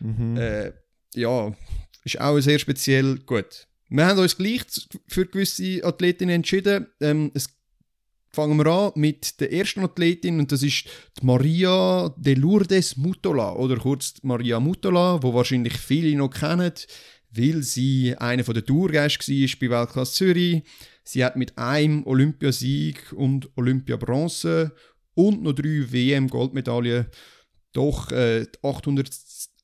Mhm. Äh, ja, ist auch sehr speziell. Gut. Wir haben uns gleich für gewisse Athletinnen entschieden. Ähm, es fangen wir an mit der ersten Athletin und das ist die Maria de Lourdes Mutola oder kurz Maria Mutola, wo wahrscheinlich viele noch kennen, weil sie eine von der Tourgäste war bei Weltklasse Zürich. Sie hat mit einem Olympiasieg und Olympiabronze und noch drei WM-Goldmedaillen doch äh, die 800,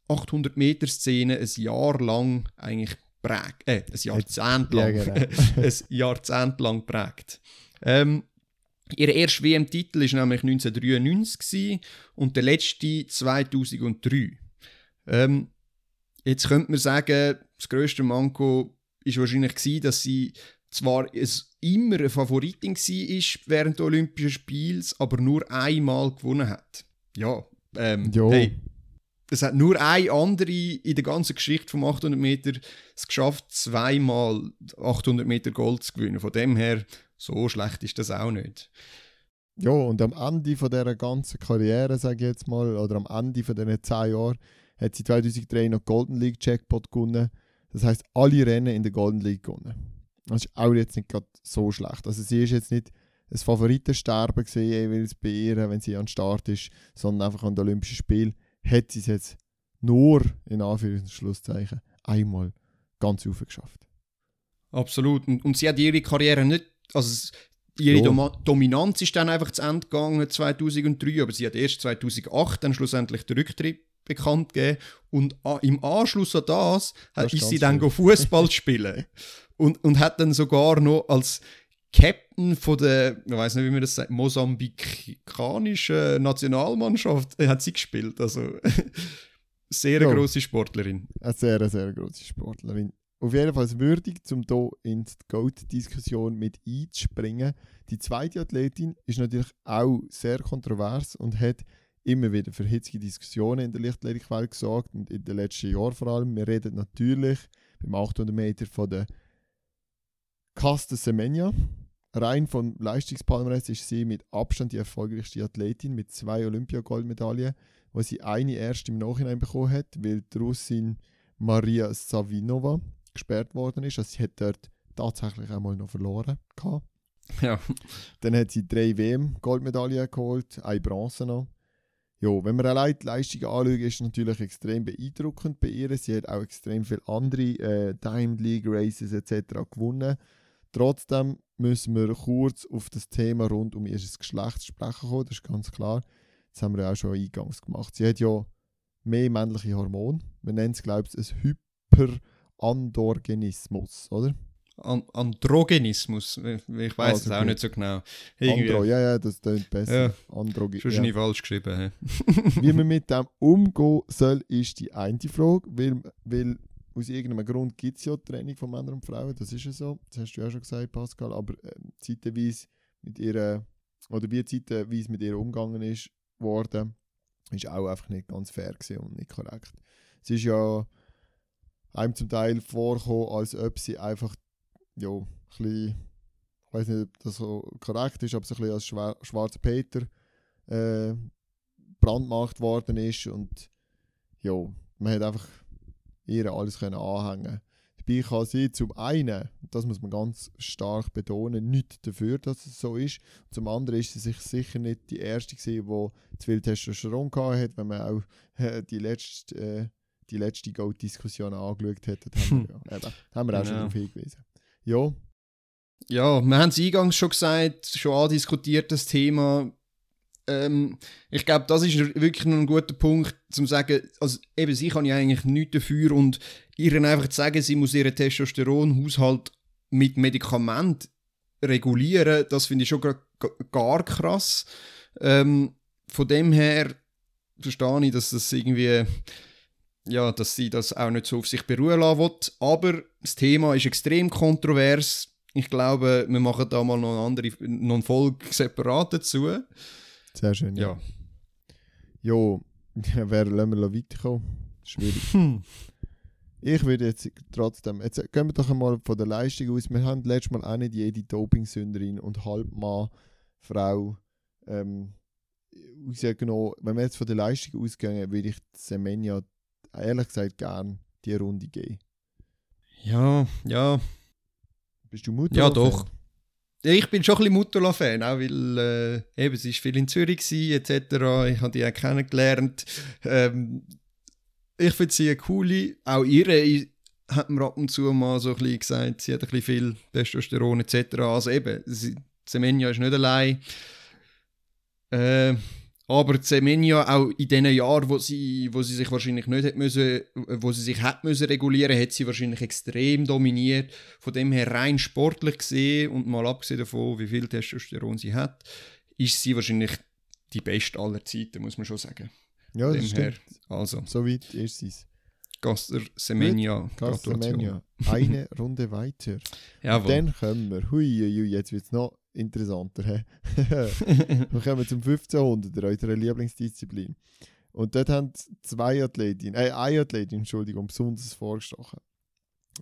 800 Meter Szene ein Jahr lang eigentlich prägt, äh, ein Jahrzehnt Ja, lang, genau. (laughs) ein Jahrzehnt lang prägt. Ähm, ihr erster WM-Titel war nämlich 1993 gewesen und der letzte 2003. Ähm, jetzt könnte man sagen, das grösste Manko ist wahrscheinlich gewesen, dass sie zwar es immer eine Favoritin war während der Olympischen Spiels, aber nur einmal gewonnen hat. Ja, ähm, Jo. hey, es hat nur eine andere in der ganzen Geschichte vom 800 Meter es geschafft, zweimal 800 Meter Gold zu gewinnen. Von dem her, so schlecht ist das auch nicht. Ja, und am Ende von dieser ganzen Karriere, sage ich jetzt mal, oder am Ende von diesen 10 Jahren, hat sie 2003 noch Golden League Jackpot gewonnen. Das heißt, alle Rennen in der Golden League gewonnen. Das ist auch jetzt nicht gerade so schlecht. Also sie ist jetzt nicht ein Favoritensterben gesehen, jeweils bei ihr, wenn sie an den Start ist, sondern einfach an den Olympischen Spielen hat sie es jetzt nur, in Anführungs- und Schlusszeichen, einmal ganz rauf geschafft. Absolut. Und, und sie hat ihre Karriere nicht. Also ihre Ja. Doma Dominanz ist dann einfach zu Ende gegangen 2003, aber sie hat erst 2008 dann schlussendlich den Rücktritt bekannt gegeben. Und im Anschluss an das, hat, Das ist ist sie dann. Fußball (laughs) spielen. Und, und hat dann sogar noch als Captain von der, ich weiß nicht, wie man das sagt, mosambikanischen Nationalmannschaft äh, hat sie gespielt. Also (laughs) sehr Ja. grosse Sportlerin. Eine sehr, sehr große Sportlerin. Auf jeden Fall würdig, um hier in die Goat-Diskussion mit einzuspringen. Die zweite Athletin ist natürlich auch sehr kontrovers und hat immer wieder für hitzige Diskussionen in der Lichtathletik-Welt gesorgt und in den letzten Jahren vor allem. Wir reden natürlich beim 800 Meter von der Caster Semenya. Rein vom Leistungspalmarès ist sie mit Abstand die erfolgreichste Athletin mit zwei Olympiagoldmedaillen, wo sie eine erst im Nachhinein bekommen hat, weil die Russin Maria Savinova gesperrt worden ist. Also sie hat dort tatsächlich einmal noch verloren. Gehabt. Ja. Dann hat sie drei WM-Goldmedaillen geholt, eine Bronze noch. Ja, wenn man allein die Leistungen anschaut, ist natürlich extrem beeindruckend bei ihr. Sie hat auch extrem viele andere äh, Diamond League Races etc. gewonnen. Trotzdem müssen wir kurz auf das Thema rund um ihr Geschlecht sprechen kommen, das ist ganz klar. Das haben wir ja auch schon eingangs gemacht. Sie hat ja mehr männliche Hormone. Wir nennen es, glaube ich, ein Hyperandorganismus, oder? An Androgenismus. Ich weiß Also es auch gut. nicht so genau. Irgendwie. Andro, ja, ja, das klingt besser. Ja. Androgen, Schon ja. nicht falsch geschrieben. (laughs) Wie man mit dem umgehen soll, ist die eine Frage, weil, weil aus irgendeinem Grund gibt es ja die Trennung von Männern und Frauen, das ist ja so, das hast du ja schon gesagt, Pascal, aber ähm, zeitweise mit ihrer, oder wie zeitweise mit ihr umgegangen ist worden, ist auch einfach nicht ganz fair gewesen und nicht korrekt. Es ist ja einem zum Teil vorgekommen, als ob sie einfach, ja, ein bisschen, ich weiß nicht, ob das so korrekt ist, aber so ein bisschen als schwar schwarzer Peter äh, brandmarkt worden ist und ja, man hat einfach ihr alles können anhängen. Dabei kann sie zum einen, das muss man ganz stark betonen, nicht dafür, dass es so ist. Zum anderen ist sie sich sicher nicht die erste gewesen, die zu viel Testosteron gehabt hat, wenn man auch äh, die letzte, äh, die letzte Goat-Diskussion angeschaut hat, haben wir, (laughs) ja, eben, haben wir auch schon Genau. darauf hingewiesen. Ja, Ja, wir haben es eingangs schon gesagt, schon andiskutiert, das Thema. ähm, ich glaube, das ist wirklich noch ein guter Punkt, zum zu sagen, also eben, sie kann ja eigentlich nichts dafür und ihr einfach zu sagen, sie muss ihren Testosteronhaushalt mit Medikament regulieren, das finde ich schon gar, gar krass. Ähm, von dem her verstehe ich, dass das irgendwie ja, dass sie das auch nicht so auf sich beruhen lassen will. Aber das Thema ist extrem kontrovers. Ich glaube, wir machen da mal noch eine andere, noch eine Folge separat dazu. Sehr schön, ja. Ja. Jo, (laughs) wer lassen wir weiterkommen? Schwierig. Hm. (laughs) Ich würde jetzt trotzdem, jetzt gehen wir doch einmal von der Leistung aus. Wir haben letztes Mal auch nicht jede Dopingsünderin und Halbmann, Frau ähm, rausgenommen. Wenn wir jetzt von der Leistung ausgehen, würde ich Semenya ehrlich gesagt gern die Runde geben. Ja, ja. Bist du Mutter? Ja, doch. Ich bin schon ein bisschen Mutterla-Fan, auch weil äh, eben, sie war viel in Zürich gewesen, etc. Ich habe die auch kennengelernt. Ähm, ich finde sie eine coole. Auch ihre hat mir ab und zu mal so ein bisschen gesagt, sie hat ein bisschen viel Testosteron etc. Also eben, sie, Semenya ist nicht allein. Äh, aber Semenya auch in den Jahren, wo sie, wo sie sich wahrscheinlich nicht hat müssen, wo sie sich hat müssen regulieren, hat sie wahrscheinlich extrem dominiert. Von dem her rein sportlich gesehen und mal abgesehen davon, wie viel Testosteron sie hat, ist sie wahrscheinlich die beste aller Zeiten, muss man schon sagen. Ja, das dem her, stimmt. also So weit ist es. Gaster Semenya, Gratulation. Castlevania. Eine (laughs) Runde weiter. Jawohl. Dann kommen wir. Hui, hui, jetzt wird es noch interessanter. hä? (laughs) wir kommen zum 1500, unserer Lieblingsdisziplin. Und dort haben zwei Athletinnen, äh, eine Athletin, Entschuldigung, besonders vorgestochen.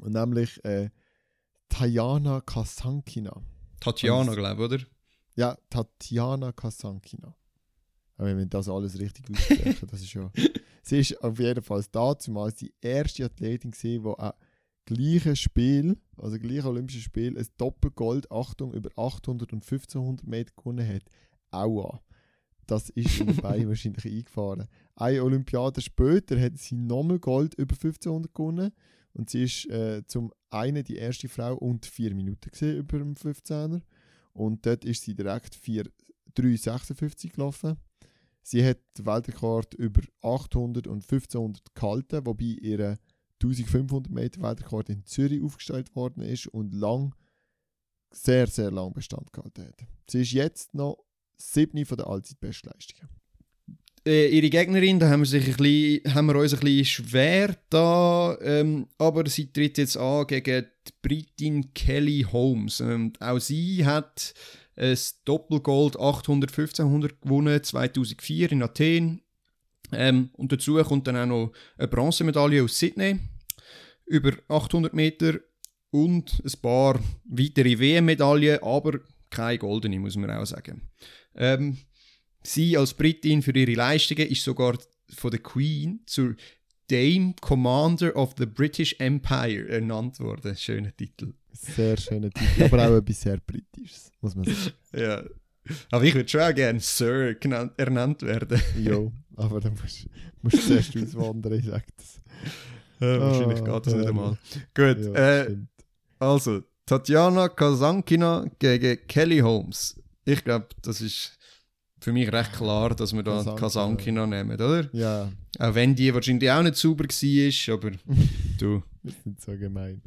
Und nämlich äh, Tajana Kasankina. Tatjana, glaube ich, oder? Ja, Tatjana Kasankina. Aber wenn wir das alles richtig aussprechen, das ist ja. (laughs) Sie ist auf jeden Fall damals die erste Athletin gesehen, die auch gleiches Spiel, also gleich Olympisches Spiel, ein Doppelgold, Achtung, über 800 und 1500 Meter gewonnen hat. Aua. Das ist Beinen (laughs) wahrscheinlich eingefahren. Eine Olympiade später hat sie nochmal Gold über 1500 gewonnen. Und sie ist äh, zum einen die erste Frau und vier Minuten gesehen über dem 15er. Und dort ist sie direkt 4 3,56 gelaufen. Sie hat Weltrekord über 800 und 1500 gehalten, wobei ihre 1500 Meter Weltrekord in Zürich aufgestellt worden ist und lang, sehr, sehr lang Bestand gehalten hat. Sie ist jetzt noch 7 von der Allzeitbestleistungen. äh, ihre Gegnerin, da haben wir, sich ein bisschen, haben wir uns ein bisschen schwer da, ähm, aber sie tritt jetzt an gegen die Britin Kelly Holmes. Und auch sie hat ein Doppelgold 800, 1500 gewonnen, 2004 in Athen. Ähm, und dazu kommt dann auch noch eine Bronzemedaille aus Sydney, über 800 Meter und ein paar weitere WM-Medaillen, aber keine goldene, muss man auch sagen. Ähm, Sie als Britin für ihre Leistungen ist sogar von der Queen zur Dame Commander of the British Empire ernannt worden. Schöner Titel. Sehr schöner Titel, aber auch etwas sehr Britisches, muss man sagen. (laughs) Ja. Aber ich würde schon auch gerne Sir genannt, ernannt werden. (laughs) Jo, aber dann musst musst du zuerst auswandern, ich sag das. Äh, wahrscheinlich Ah, geht das nicht herrlich. einmal. Gut, Ja, äh, also Tatjana Kasankina gegen Kelly Holmes. Ich glaube, das ist für mich recht klar, dass wir da Kasankina. Kasankina nehmen, oder? ja, Auch wenn die wahrscheinlich auch nicht sauber war, aber (laughs) du. das ist nicht so gemein.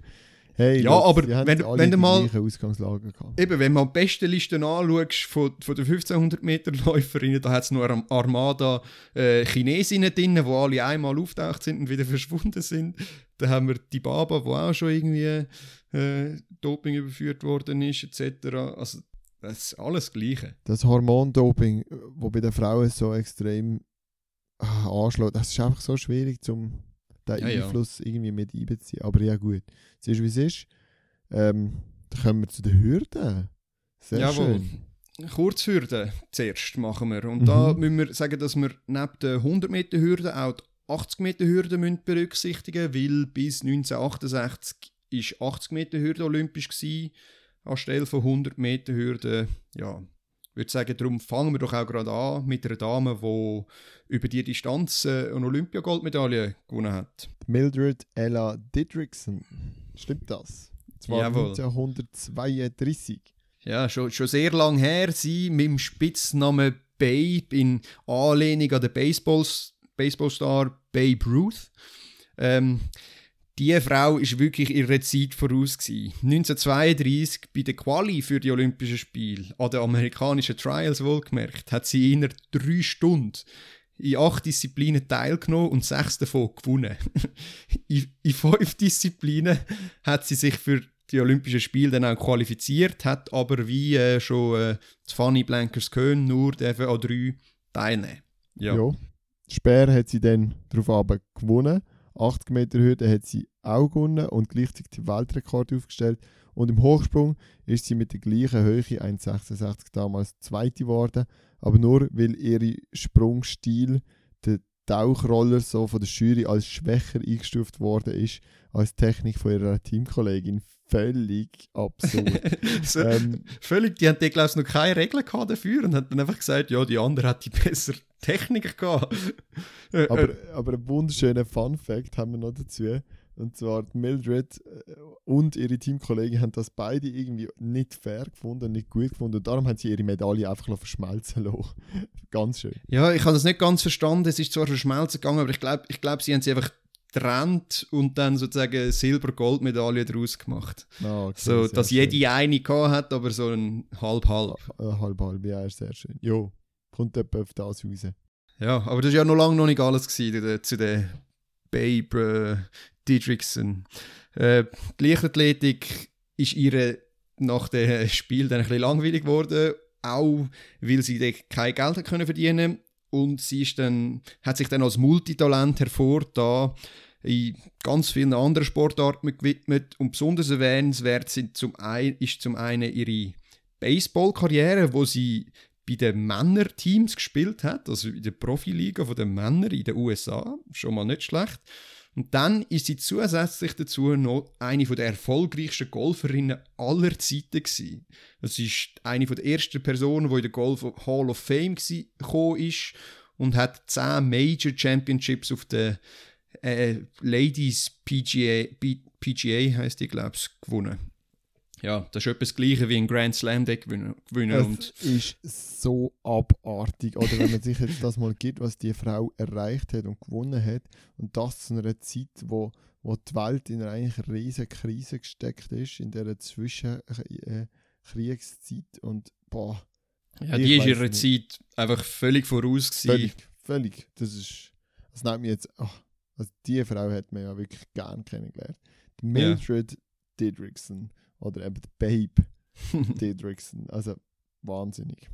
Hey, Ja, look, aber wenn- alle wenn du mal- Ausgangslage gehabt. Eben, wenn man die besten Listen anschaust von, von den 1500 Meter Läuferinnen, da hat es nur eine Armada äh, Chinesinnen drin, die alle einmal auftaucht sind und wieder (laughs) verschwunden sind. Dann haben wir die Baba, die auch schon irgendwie äh, Doping überführt worden ist, etc. Also, das ist alles das Gleiche. das Hormondoping, äh, wo bei den Frauen so extrem ah, anschlägt, das ist einfach so schwierig, zum den Ja, ja. Einfluss irgendwie mit einbeziehen. Aber ja gut, es ist wie es ist. Ähm, dann kommen wir zu den Hürden. Sehr Jawohl. schön. Kurzhürden zuerst machen wir. Und da Mhm. müssen wir sagen, dass wir neben den 100 Meter Hürden auch die 80 Meter Hürden müssen berücksichtigen weil bis 1968 ist 80 Meter Hürde olympisch gsi anstelle von 100 Meter Hürden. Ja, ich würde sagen, darum fangen wir doch auch gerade an mit einer Dame, die über die Distanz äh, eine Olympiagoldmedaille gewonnen hat. Mildred Ella Didrikson. Stimmt das? Zwar Jawohl. 1932. Ja, schon, schon sehr lang her. Sie mit dem Spitznamen Babe in Anlehnung an den Baseballs, Baseballstar Babe Ruth. Ähm, die Frau ist wirklich ihrer Zeit voraus. Gewesen. 1932 bei der Quali für die Olympischen Spiele, an den amerikanischen Trials wohlgemerkt, hat sie in drei Stunden in acht Disziplinen teilgenommen und sechs davon gewonnen. (laughs) in, in fünf Disziplinen hat sie sich für die Olympischen Spiele dann auch qualifiziert, hat aber wie äh, schon äh, Fanny Blankers Köln nur an drei teilnehmen. Ja. ja. Speer hat sie dann darauf gewonnen. 80 Meter Hürde hat sie auch gewonnen und gleichzeitig den Weltrekord aufgestellt. Und im Hochsprung ist sie mit der gleichen Höhe 1,66 damals Zweite geworden, aber nur weil ihr Sprungstil, der Tauchroller, so von der Jury als schwächer eingestuft worden ist als Technik von ihrer Teamkollegin. Völlig absurd. (laughs) so, ähm, völlig, die haben glaube ich noch keine Regeln dafür und haben dann einfach gesagt, ja, die andere hat die bessere Technik gehabt. (laughs) aber, aber ein wunderschöner Fun Fact haben wir noch dazu. Und zwar Mildred äh, und ihre Teamkollegen haben das beide irgendwie nicht fair gefunden, nicht gut gefunden. Und darum haben sie ihre Medaille einfach verschmelzen lassen. (laughs) ganz schön. Ja, ich habe das nicht ganz verstanden. Es ist zwar verschmelzen gegangen, aber ich glaube, ich glaub, sie haben sie einfach getrennt und dann sozusagen Silber-Gold-Medaille daraus gemacht. Ah, okay, so, dass schön. jede eine hat, aber so ein halb-halb. Halb-halb, ja, ist sehr schön. Jo, kommt etwa auf das raus. Ja, aber das war ja noch lange noch nicht alles gewesen, zu den Babe äh, Didrikson. Äh, die Leichtathletik ist ihre nach dem Spiel dann ein bisschen langweilig geworden, auch weil sie kein Geld können verdienen und sie ist dann, hat sich dann als Multitalent hervorgetan, in ganz vielen anderen Sportarten gewidmet und besonders erwähnenswert sind zum ein, ist zum einen ihre Baseballkarriere, wo sie bei den Männerteams gespielt hat, also in der Profiliga der Männer in den USA, schon mal nicht schlecht. Und dann ist sie zusätzlich dazu noch eine der erfolgreichsten Golferinnen aller Zeiten gewesen. Das ist eine der ersten Personen, die in der Golf Hall of Fame gekommen ist und hat zehn Major Championships auf der äh, Ladies PGA, PGA heißt die, glaube ich, gewonnen ja, das ist etwas Gleiches wie ein Grand Slam Deck gewinnen. Es ist so abartig. Oder wenn man sich jetzt das mal gibt, was die Frau erreicht hat und gewonnen hat, und das zu einer Zeit, wo, wo die Welt in einer eigentlich riesigen Krise gesteckt ist, in dieser Zwischenkriegszeit. Und boah. Ja, die ist ihrer Zeit einfach völlig voraus gewesen. Völlig, völlig. Das ist. Das nennt mich jetzt. Ach, also die Frau hat man ja wirklich gern kennengelernt. Mildred ja. Didrikson oder eben Babe (laughs) Didrikson. Also wahnsinnig.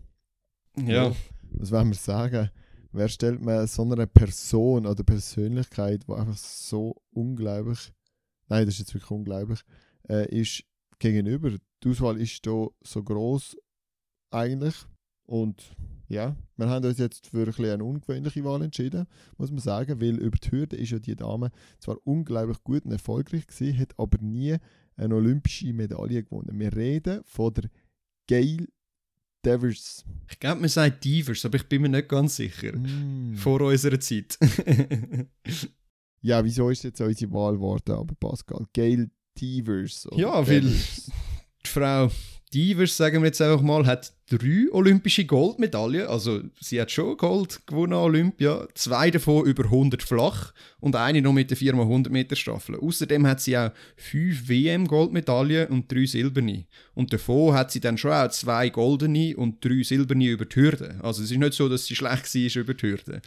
Ja. ja. Was wollen wir sagen? Wer stellt man so einer Person oder Persönlichkeit, die einfach so unglaublich, nein, das ist jetzt wirklich unglaublich, äh, ist gegenüber. Die Auswahl ist hier so groß eigentlich und ja, wir haben uns jetzt für ein eine ungewöhnliche Wahl entschieden, muss man sagen, weil über die Hürde ist ja die Dame zwar unglaublich gut und erfolgreich gewesen, hat aber nie eine olympische Medaille gewonnen. Wir reden von der Gail Devers. Ich glaube, man sagt Divers, aber ich bin mir nicht ganz sicher. Mm. Vor unserer Zeit. (laughs) ja, wieso ist jetzt unsere Wahl geworden, aber Pascal? Gail Devers. Ja, weil die Frau Divers, sagen wir jetzt einfach mal, hat drei olympische Goldmedaillen. Also sie hat schon Gold gewonnen an Olympia. Zwei davon über 100 flach und eine noch mit der 4x100 Meter Staffel. Außerdem hat sie auch fünf WM-Goldmedaillen und drei silberne. Und davon hat sie dann schon auch zwei goldene und drei silberne über die Hürde. Also es ist nicht so, dass sie schlecht war über die Hürde.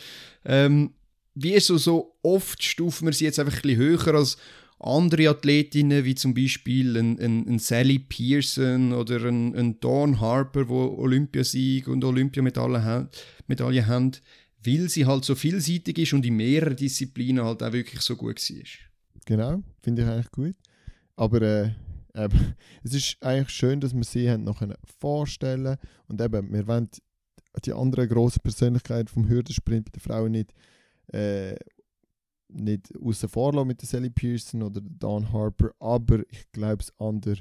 Ähm, wie so, so oft stufen wir sie jetzt einfach ein bisschen höher als andere Athletinnen, wie zum Beispiel ein, ein, ein Sally Pearson oder ein, ein Dawn Harper, wo Olympiasieg und Olympiamedaille haben, Medaille haben, weil sie halt so vielseitig ist und in mehreren Disziplinen halt auch wirklich so gut war. Genau, finde ich eigentlich gut. Aber äh, eben, es ist eigentlich schön, dass wir sie haben noch vorstellen und eben, wir wollen die andere große Persönlichkeit vom Hürdensprint bei den Frauen nicht äh, nicht außen vor mit der Sally Pearson oder Dawn Harper, aber ich glaube es an der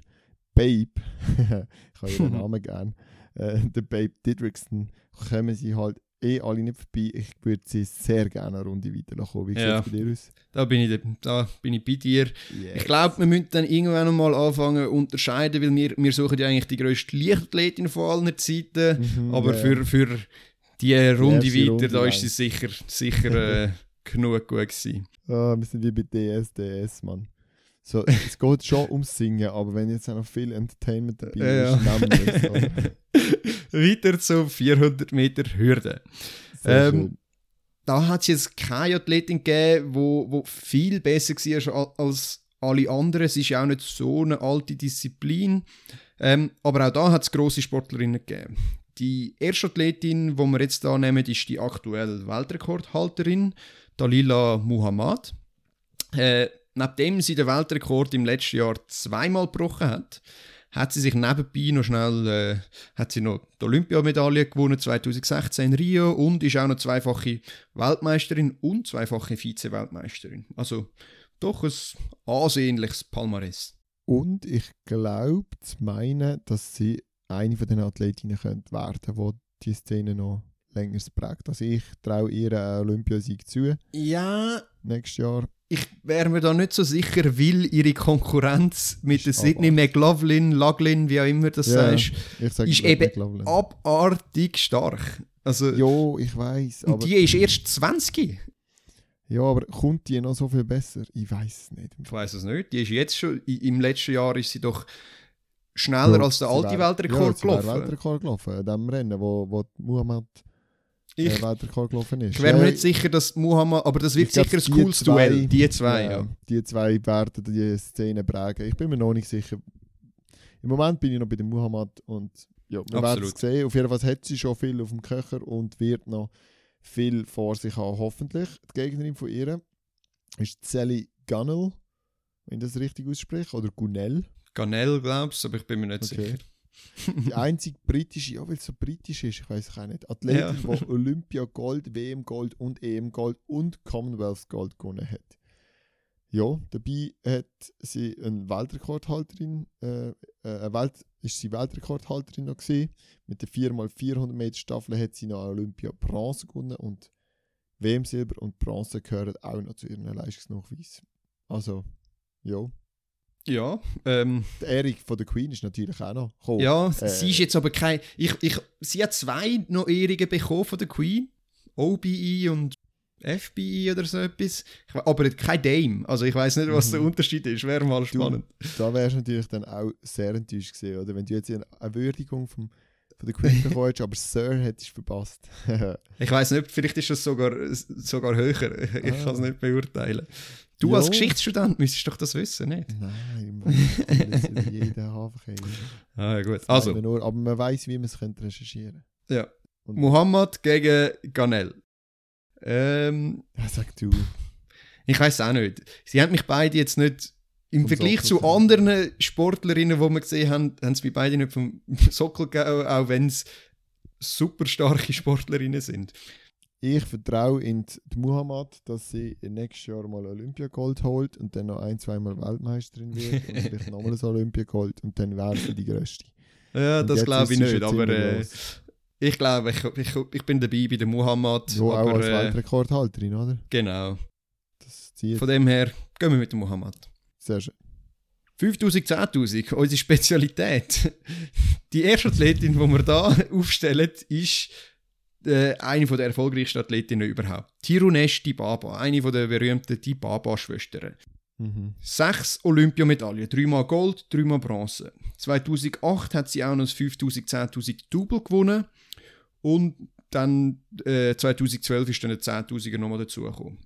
Babe, (laughs) ich habe ihren (laughs) Namen gern, äh, der Babe Didrikson, kommen sie halt eh alle nicht vorbei. Ich würde sie sehr gerne eine Runde weiterkommen. Wie sieht ja, es bei dir aus? Da bin ich, da bin ich bei dir. Yes. Ich glaube, wir müssen dann irgendwann mal anfangen unterscheiden, weil wir, wir suchen ja eigentlich die grösste Leichtathletin von allen Zeiten. Mhm, aber yeah. für, für Die Runde erste weiter, Runde da ist sie sicher, sicher äh, (laughs) genug gut gewesen. Ah, wir sind wie bei DSDS, Mann. So, es geht schon ums Singen, aber wenn jetzt auch noch viel Entertainment dabei Ja, ist, nehmen wir es. oder? (laughs) Weiter zur 400 Meter Hürde. Ähm. Da hat es jetzt keine Athletin gegeben, wo, wo viel besser war al- als alle anderen. Es ist ja auch nicht so eine alte Disziplin. Ähm, aber auch da hat es grosse Sportlerinnen gegeben. Die erste Athletin, die wir jetzt da nehmen, ist die aktuelle Weltrekordhalterin, Dalila Muhammad. Äh, nachdem sie den Weltrekord im letzten Jahr zweimal gebrochen hat, hat sie sich nebenbei noch schnell äh, hat sie noch die Olympiamedaille gewonnen 2016 in Rio und ist auch noch zweifache Weltmeisterin und zweifache Vize-Weltmeisterin. Also doch ein ansehnliches Palmares. Und ich glaube zu meinen, dass sie eine von den Athletinnen könnte werden, die die Szene noch länger prägt. Also ich traue ihr einen Olympiasieg zu Ja, nächstes Jahr. ich wäre mir da nicht so sicher, weil ihre Konkurrenz mit der Sydney McLaughlin, Laglin, wie auch immer das Ja, sagst, sage ist eben abartig stark. Also Ja, ich weiß, und die ist erst 20. ja, aber kommt die noch so viel besser? Ich weiß es nicht. Ich weiß es nicht. Die ist jetzt schon, im letzten Jahr ist sie doch schneller Ja, als der alte Weltrekord ja, gelaufen. Weltrekord gelaufen, in dem Rennen, wo, wo Muhammad Ich, äh, Weltrekord gelaufen ist. ich wäre mir Ja, nicht sicher, dass Muhammad, aber das wird ich glaub, sicher ein cooles zwei- Duell, die zwei, ja. Die zwei werden die Szene prägen. Ich bin mir noch nicht sicher. Im Moment bin ich noch bei dem Muhammad und ja, wir werden es sehen. Auf jeden Fall hat sie schon viel auf dem Köcher und wird noch viel vor sich haben, hoffentlich. Die Gegnerin von ihr ist Sally Gunnell, wenn ich das richtig ausspreche, oder Gunnell. Ganel, glaubst du, aber ich bin mir nicht Okay. sicher. Die (laughs) einzige britische, ja, weil es so britisch ist, ich weiß es auch nicht, Athletin, Ja. die Olympia Gold, WM Gold und EM Gold und Commonwealth Gold gewonnen hat. Ja, dabei hat sie eine Weltrekordhalterin, äh, äh, eine Welt, ist sie Weltrekordhalterin noch gesehen. Mit der 4x400 Meter Staffel hat sie noch Olympia Bronze gewonnen und WM Silber und Bronze gehören auch noch zu ihren Leistungsnachweis. Also, ja. Ja, ähm, Erik von der Queen ist natürlich auch noch gekommen. ja äh, sie ist jetzt aber kein. Ich, ich, sie hat zwei noch Ehrungen bekommen von der Queen. OBE und FBI oder so etwas. Ich, aber kein Dame. Also ich weiß nicht, was der Mhm. Unterschied ist. Wäre mal spannend. Da wärst du natürlich dann auch sehr enttäuscht gewesen, oder? Wenn du jetzt eine Würdigung vom, von der Queen bekommen hättest, aber Sir hättest du verpasst. (laughs) Ich weiß nicht, vielleicht ist das sogar, sogar höher. Ich Ah. kann es nicht beurteilen. Du Ja. als Geschichtsstudent müsstest doch das wissen, nicht? Nein, man das ist jeder Haferkäse. Ah, ja, gut. Also. Nur, aber man weiß, wie man es könnte recherchieren ja. Und- Muhammad gegen Ganel. Ähm, Ja, sag du. ich weiß auch nicht. Sie haben mich beide jetzt nicht. Im Vergleich Sockel zu anderen Sportlerinnen, die wir gesehen haben, haben sie beide nicht vom (laughs) Sockel gegeben, auch wenn es super starke Sportlerinnen sind. Ich vertraue in die Muhammad, dass sie nächstes Jahr mal Olympiagold holt und dann noch ein, zweimal Weltmeisterin wird und (laughs) vielleicht nochmal ein Olympiagold und dann wäre sie die Größte. Ja, Und das glaube ich nicht, aber äh, ich glaube, ich, ich, ich bin dabei bei der Muhammad. Auch aber, als äh, Weltrekordhalterin, oder? genau. Von dem her gehen wir mit dem Muhammad. Sehr schön. 5000, 10.000, unsere Spezialität. (laughs) Die erste Athletin, die wir da aufstellen, ist äh, eine der erfolgreichsten Athletinnen überhaupt. Tirunesh Dibaba, eine der berühmten Dibaba-Schwestern. Mhm. Sechs Olympiamedaillen, dreimal Gold, dreimal Bronze. 2008 hat sie auch noch das 5000, 10.000 Double gewonnen und dann äh, 2012 ist dann der 10.000er nochmal dazugekommen.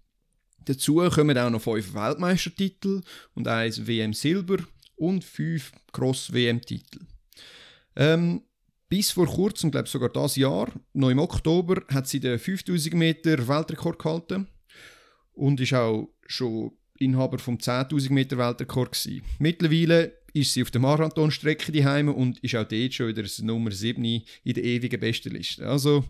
Dazu kommen auch noch fünf Weltmeistertitel und eins WM Silber und fünf Cross-WM-Titel. Ähm, bis vor kurzem, glaube sogar das Jahr, noch im Oktober, hat sie den 5000 Meter Weltrekord gehalten und ist auch schon Inhaber vom 10.000 Meter Weltrekord gewesen. Mittlerweile ist sie auf der Marathonstrecke daheim und ist auch dort schon wieder Nummer 7 in der ewigen Bestenliste. Also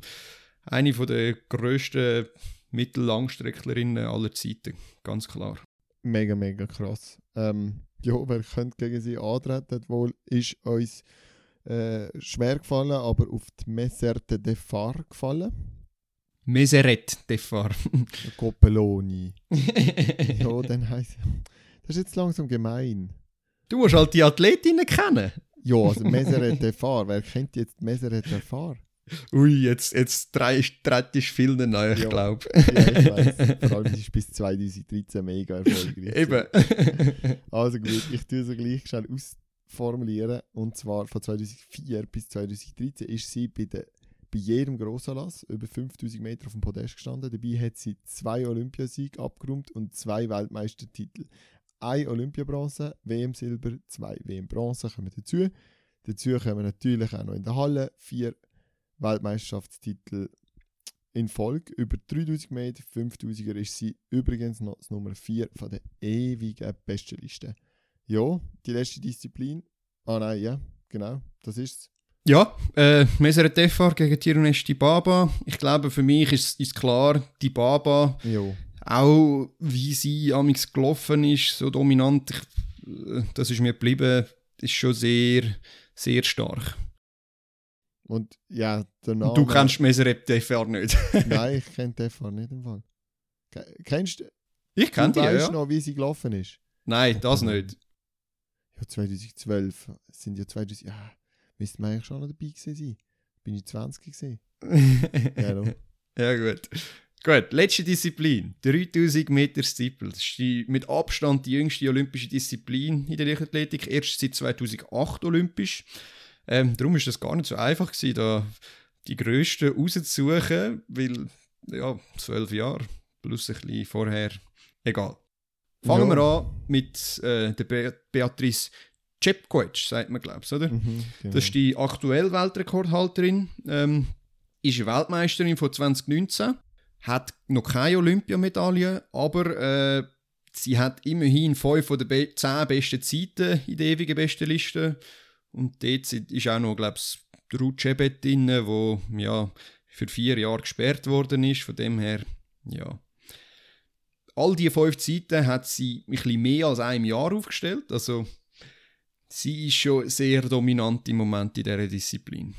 eine von der grössten Mittellangstrecklerinnen aller Zeiten, ganz klar. Mega, mega krass. Ähm, ja, wer könnte gegen sie antreten? Wohl ist uns äh, schwer gefallen, aber auf die Messerte de Far gefallen. Meseret Defar. (laughs) Coppeloni. (laughs) ja, dann heisst Das ist jetzt langsam gemein. du musst halt die Athletinnen kennen. Ja, also (laughs) Meseret de Far. Wer kennt jetzt Meseret de Far? Ui, jetzt, jetzt trittst viel neu, ich Ja. glaube. Ja, ich weiss. Vor allem, ist bis 2013 mega erfolgreich. Eben. (laughs) Also gut, ich tue sie gleich schnell ausformulieren. Und zwar von 2004 bis 2013 ist sie bei, der, bei jedem Grossanlass über 5000 Meter auf dem Podest gestanden. Dabei hat sie zwei Olympiasiege abgeräumt und zwei Weltmeistertitel. Ein Olympiabronze, WM-Silber, zwei WM-Bronze kommen dazu. Dazu kommen natürlich auch noch in der Halle vier Weltmeisterschaftstitel in Folge. Über 3000 Meter, 5000er ist sie übrigens noch das Nummer 4 von der ewigen Bestenliste. Ja, die letzte Disziplin. Ah nein, ja, genau, das ist's. Ja, äh, Meseret Defar gegen Tirunesh Dibaba. Ich glaube, für mich ist, ist klar, Dibaba, Ja. auch wie sie amix gelaufen ist, so dominant, ich, äh, das ist mir geblieben, ist schon sehr, sehr stark. Und ja, der Name... Du kennst Meseret Defar nicht. (laughs) Nein, ich kenne den Fall nicht im Fall. Ke- Kennst du? Ich kenne du die, weißt ja. noch, wie sie gelaufen ist? Nein, das nicht. Ja, 2012. Es sind ja 2000... Ja, müsste man eigentlich schon noch dabei gewesen sein. Bin ich 20 gewesen. (laughs) Ja. Ja, gut. Gut, letzte Disziplin. 3000 Meter Steeple. Das ist die, mit Abstand die jüngste olympische Disziplin in der Leichtathletik. Erst seit 2008 olympisch. Ähm, darum ist das gar nicht so einfach gewesen, da die grössten rauszusuchen, weil, ja, zwölf Jahre plus ein bisschen vorher. Egal. Fangen Ja. wir an mit äh, der Be Beatrice Cepkovic, sagt man, glaube ich, oder? Mhm, genau. Das ist die aktuelle Weltrekordhalterin. Ähm, ist eine Weltmeisterin von 2019. Hat noch keine Olympiamedaille, aber äh, sie hat immerhin fünf von den be 10 besten Zeiten in der ewigen Bestenliste. Und dort ist auch noch, glaube ich, Ruth Chebet drin, wo ja, für vier Jahre gesperrt worden ist. Von dem her, ja. All diese fünf Zeiten hat sie ein bisschen mehr als einem Jahr aufgestellt. Also sie ist schon sehr dominant im Moment in dieser Disziplin.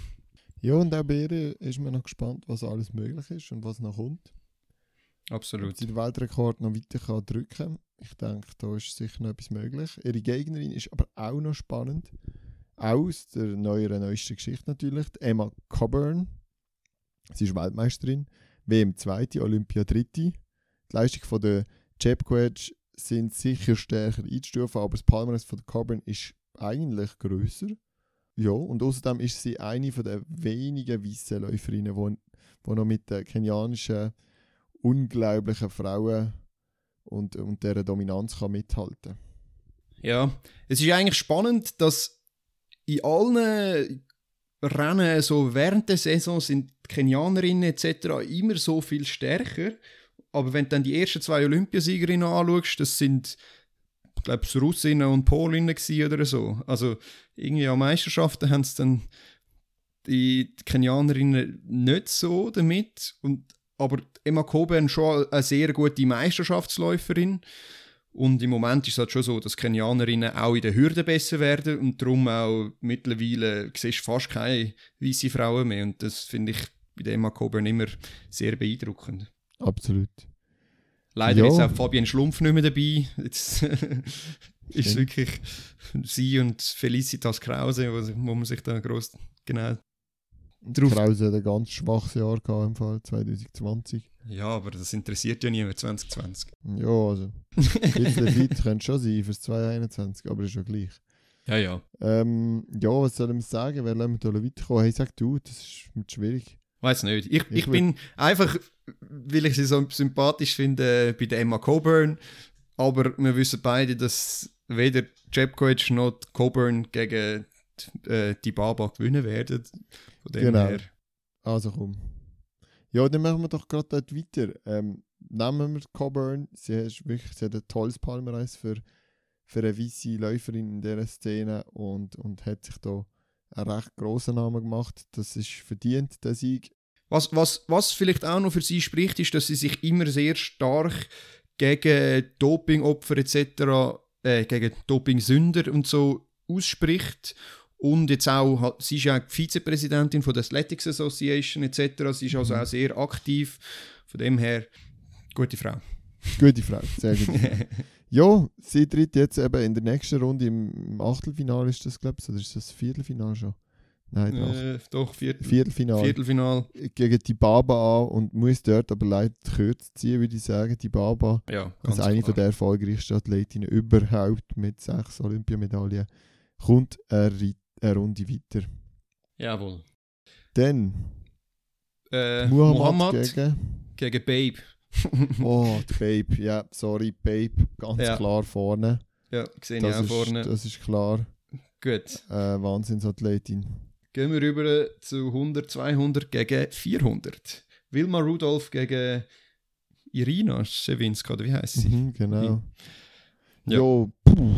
Ja, und auch bei ihr ist man noch gespannt, was alles möglich ist und was noch kommt. Ob Absolut. sie den Weltrekord noch weiter kann drücken. Ich denke, da ist sicher noch etwas möglich. Ihre Gegnerin ist aber auch noch spannend. Aus der neueren, neuesten Geschichte natürlich. Emma Coburn. Sie ist Weltmeisterin. WM zweite, Olympia dritte. Die Leistung von der Chepkoech sind sicher stärker einzustufen, aber das Palmares von der Coburn ist eigentlich grösser. Ja, und außerdem ist sie eine von der wenigen weißen Läuferinnen, die die noch mit der kenianischen unglaublichen Frauen und, und dieser Dominanz kann mithalten Ja, es ist eigentlich spannend, dass in allen Rennen so während der Saison sind die Kenianerinnen etc. immer so viel stärker. Aber wenn du dann die ersten zwei Olympiasiegerinnen anschaust, das sind, ich glaube, Russinnen und Polinnen oder so. Also irgendwie an Meisterschaften haben es dann die Kenianerinnen nicht so damit. Und, aber Emma Coburn schon eine sehr gute Meisterschaftsläuferin. Und im Moment ist es halt schon so, dass Kenianerinnen auch in der Hürde besser werden und darum auch mittlerweile siehst du fast keine weiße Frauen mehr. Und das finde ich bei Emma Coburn immer sehr beeindruckend. Absolut. Leider Ja. ist auch Fabian Schlumpf nicht mehr dabei. Jetzt (laughs) ist es wirklich sie und Felicitas Krause, wo man sich da groß genau drauf. Krause hat ein ganz schwaches Jahr gehabt im Fall 2020. Ja, aber das interessiert ja niemand 2020. Ja, also ein bisschen fit könnte schon sein fürs 2021, aber ist ja gleich. Ja, ja. Ähm, ja, was soll ich sagen? Wer lassen wir da weiterkommen? Hey, sag du, das ist mit schwierig. Weiß nicht. Ich, ich, Ich bin einfach, weil ich sie so sympathisch finde, bei der Emma Coburn. Aber wir wissen beide, dass weder Jebkovic noch die Coburn gegen äh, die Baba gewinnen werden. Von dem Genau. her. Also komm. Ja, dann machen wir doch gerade dort weiter. Ähm, nehmen wir Coburn. Sie, ist wirklich, sie hat ein tolles Palmareis für, für eine weiße Läuferin in dieser Szene und, und hat sich da einen recht grossen Namen gemacht. Das ist verdient, der Sieg. Was, was, was vielleicht auch noch für sie spricht, ist, dass sie sich immer sehr stark gegen Dopingopfer etc., äh, gegen Dopingsünder und so ausspricht. Und jetzt auch, sie ist ja Vizepräsidentin von der Athletics Association etc. Sie ist also Mhm. auch sehr aktiv. Von dem her, gute Frau. Gute Frau, sehr gut. (laughs) ja, sie tritt jetzt eben in der nächsten Runde im, Achtelfinale ist das, glaube ich, oder ist das Viertelfinale schon? Nein, doch. Äh, doch, Viertel, Viertelfinale. Viertelfinal. Gegen die Baba an und muss dort aber leider kürzer ziehen, würde ich sagen. Die Baba Ja, als eine klar. von der erfolgreichsten Athletinnen überhaupt mit sechs Olympiamedaillen kommt Ri- eine Runde weiter. Jawohl. Dann Äh, Muhammad, Muhammad gegen. gegen Babe. (laughs) Oh, die (laughs) Babe. Ja, sorry, Babe. Ganz Ja. klar vorne. ja, sehe ich Das auch ist, vorne. das ist klar. Gut. Äh, Wahnsinnsathletin. Gehen wir rüber zu 100, 200 gegen 400. Wilma Rudolph gegen Irina Schewinska, oder wie heißt sie? Mhm, genau. Ja. Jo, puh.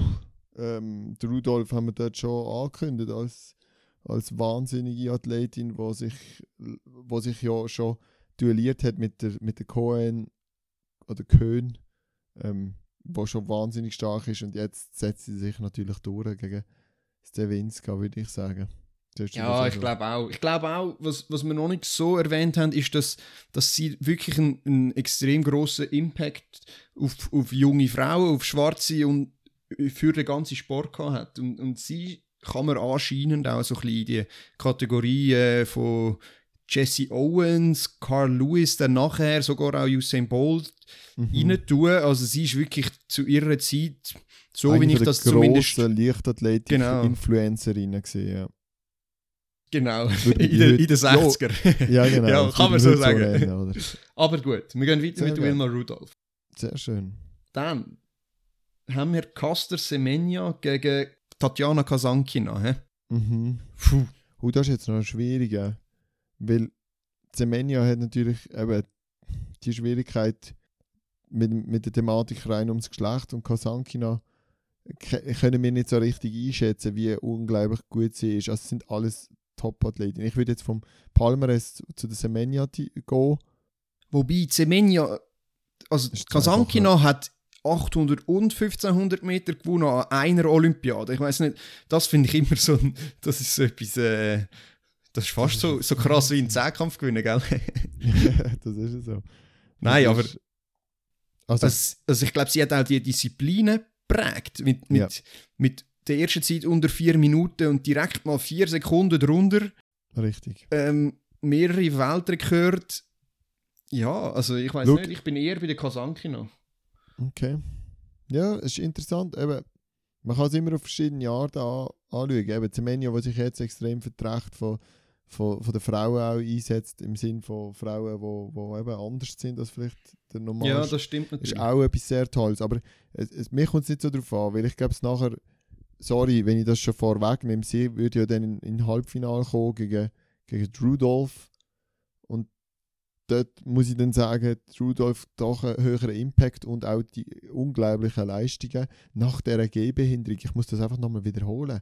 Ähm, der Rudolf haben wir dort schon angekündigt als, als wahnsinnige Athletin, die sich, wo sich ja schon duelliert hat mit der, mit der Cohen oder Köhn, ähm, wo schon wahnsinnig stark ist und jetzt setzt sie sich natürlich durch gegen Stewinska, würde ich sagen. Ja, ich so? glaube auch. Ich glaube auch, was, was wir noch nicht so erwähnt haben, ist, dass, dass sie wirklich einen, einen extrem großen Impact auf, auf junge Frauen, auf Schwarze und für den ganzen Sport gehabt hat. Und, und sie kann man anscheinend auch so ein bisschen in die Kategorie äh, von Jesse Owens, Carl Lewis, dann nachher sogar auch Usain Bolt Mhm. rein tun. Also sie ist wirklich zu ihrer Zeit, so Eine wie ich der das zumindest... grossen Genau. Leichtathletik-Influencerinnen gesehen, ja. Genau, (laughs) in, heute- in den 60er. Ja, genau. (laughs) Ja, kann man so sagen. nennen, oder? Aber gut, wir gehen weiter Sehr mit. Wilma Rudolph. Sehr schön. Dann haben wir Caster Semenya gegen Tatjana Kasankina. He? Mhm. Puh. Und das ist jetzt noch schwierig, weil Semenya hat natürlich eben die Schwierigkeit mit, mit der Thematik rein ums Geschlecht und Kasankina können wir nicht so richtig einschätzen, wie unglaublich gut sie ist. Also es sind alles Top-Athleten. Ich würde jetzt vom Palmares zu, der Semenya gehen. Wobei Semenya, also Kasankina hat 800 und 1500 Meter gewonnen an einer Olympiade. Ich weiß nicht, das finde ich immer so, das ist so etwas, äh, das ist fast so, so krass wie ein Zehnkampf gewinnen, gell? (laughs) das ist ja so. Nein, Das aber ist- Also, Also, also ich glaube, sie hat auch die Disziplinen geprägt. Mit, mit, Ja. mit der ersten Zeit unter vier Minuten und direkt mal vier Sekunden drunter. richtig. Ähm, mehrere Weltrekorde. Ja, also ich weiß nicht, ich bin eher bei der Kasankina. Okay. Ja, es ist interessant. Eben, man kann es immer auf verschiedene Arten an, anschauen. Eben, Zemenio, der sich jetzt extrem verträgt von, von, von den Frauen auch einsetzt, im Sinn von Frauen, die wo, wo eben anders sind als vielleicht der normale Ja, das stimmt ist natürlich. auch etwas sehr Tolles. Aber es, es, mir kommt es nicht so darauf an, weil ich glaube, es nachher, sorry, wenn ich das schon vorwegnehme, sie würde ja dann in, in Halbfinale kommen gegen, gegen Rudolph. Dort muss ich dann sagen, die Rudolph doch einen höheren Impact und auch die unglaublichen Leistungen nach dieser Gehbehinderung. Ich muss das einfach nochmal wiederholen.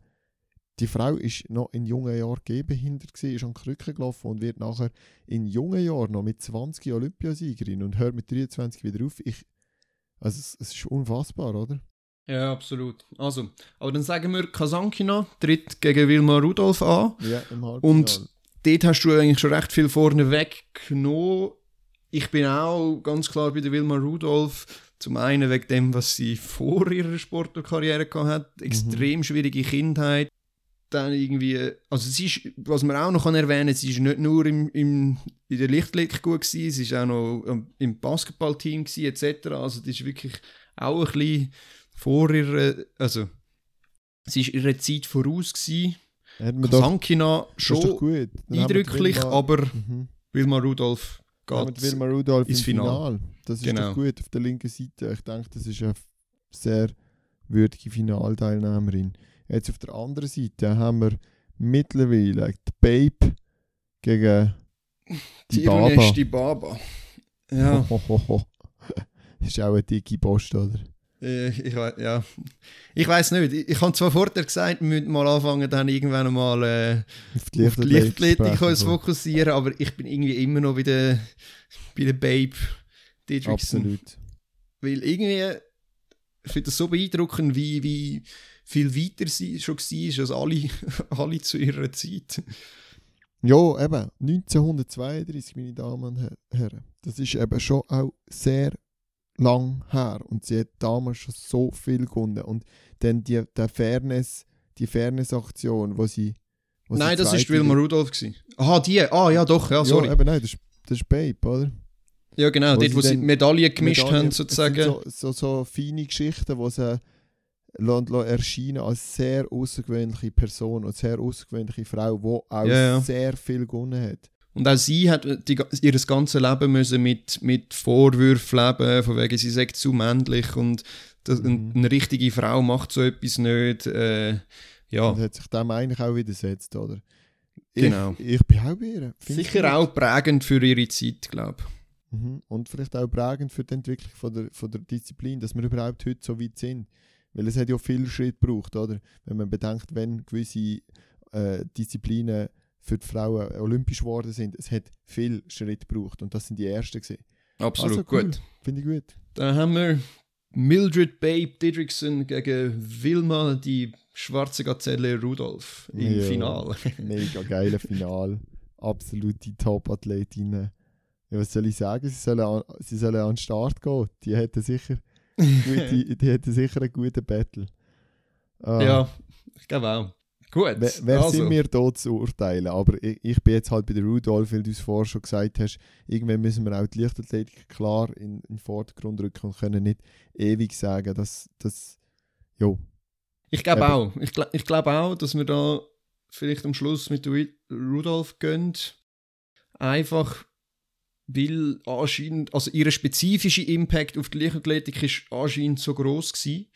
Die Frau ist noch in jungen Jahren gehbehindert, gewesen, ist an Krücken gelaufen und wird nachher in jungen Jahren noch mit 20 Olympiasiegerin und hört mit 23 wieder auf. Ich, also es, es ist unfassbar, oder? Ja, absolut. Also, aber dann sagen wir, Kasankina tritt gegen Wilma Rudolph an. Ja. Und dort hast du eigentlich schon recht viel vorne weggenommen. Ich bin auch ganz klar bei der Wilma Rudolph. Zum einen wegen dem, was sie vor ihrer Sportlerkarriere gehabt hat. Extrem schwierige Kindheit. Dann irgendwie, also sie ist, was man auch noch erwähnen kann, sie ist nicht nur im, im, in der Lichtblick gut gewesen, sie ist auch noch ähm, im Basketballteam gewesen, etc. Also das ist wirklich auch ein bisschen vor ihrer, also sie ist ihrer Zeit voraus gewesen. Sankina schon die eindrücklich, aber Mhm. Wilma Rudolph die geht. Wilma Rudolph ins Finale. Finale. Das ist Genau. doch gut auf der linken Seite. Ich denke, das ist eine sehr würdige Finalteilnehmerin. Jetzt auf der anderen Seite haben wir mittlerweile die Babe gegen (laughs) die Baba. Tirunesh die Baba. Ja, (laughs) Das ist auch eine dicke Post, oder? Äh, ich, wei- ja. ich weiß nicht. Ich, ich habe zwar vorher gesagt, wir müssen mal anfangen, dann irgendwann mal äh, Auf die Lichtathletik uns fokussieren, aber ich bin irgendwie immer noch bei der, bei der Babe Didrikson. Absolut. Weil irgendwie, ich finde das so beeindruckend, wie, wie viel weiter sie schon war als alle, (laughs) alle zu ihrer Zeit. Ja, eben, 1932, meine Damen und Her- Herren. Das ist eben schon auch sehr lang her und sie hat damals schon so viel gewonnen. Und dann die, der Fairness, die Fairness-Aktion, wo sie Was Nein, die das ist Wilma Rudolph. Gewesen. Aha, die. Ah, ja, doch, ja, sorry. Ja, Ja, eben nein, das ist, das ist Babe, oder? genau, wo dort, sie wo sie Medaillen gemischt Medaillen, haben, sozusagen. So, so, so feine Geschichten, die sie erscheinen als sehr außergewöhnliche Person und sehr außergewöhnliche Frau, die auch Ja, ja. sehr viel gewonnen hat. Und auch sie hat die, ihr ganzes Leben müssen mit, mit Vorwürfen leben, von wegen sie sei zu männlich und das, Mhm. eine richtige Frau macht so etwas nicht. Äh, ja, Und hat sich dem eigentlich auch widersetzt, oder? Genau. Ich, ich bin auch bei ihr. Sicher auch prägend für ihre Zeit, glaube ich. Mhm. Und vielleicht auch prägend für die Entwicklung von der, von der Disziplin, dass wir überhaupt heute so weit sind. Weil es hat ja viel Schritt gebraucht, oder? Wenn man bedenkt, wenn gewisse äh, Disziplinen für die Frauen olympisch geworden sind, es hat viel Schritt gebraucht und das sind die ersten gewesen. Absolut Also cool. gut. Finde ich gut. Dann haben wir Mildred Babe Didrikson gegen Wilma, die schwarze Gazelle Rudolph im Ja. Finale. (laughs) Mega geile Final. Absolute Top-Athletinnen. Ja, was soll ich sagen? Sie sollen an, sie sollen an den Start gehen. Die hätten sicher, (laughs) gute, die hätten sicher einen guten Battle. Ah. ja, ich glaube auch. Gut. Wer, wer also, sind wir da zu urteilen? Aber ich, ich bin jetzt halt bei der Rudolph, weil du es vorher schon gesagt hast, irgendwann müssen wir auch die Leichtathletik klar in, in den Vordergrund rücken und können nicht ewig sagen, dass das. Jo. Ich glaube auch. Ich, gl- ich glaube auch, dass wir da vielleicht am Schluss mit Ru- Rudolph gehen. Einfach, weil anscheinend, also ihr spezifischer Impact auf die Leichtathletik ist anscheinend so groß gewesen.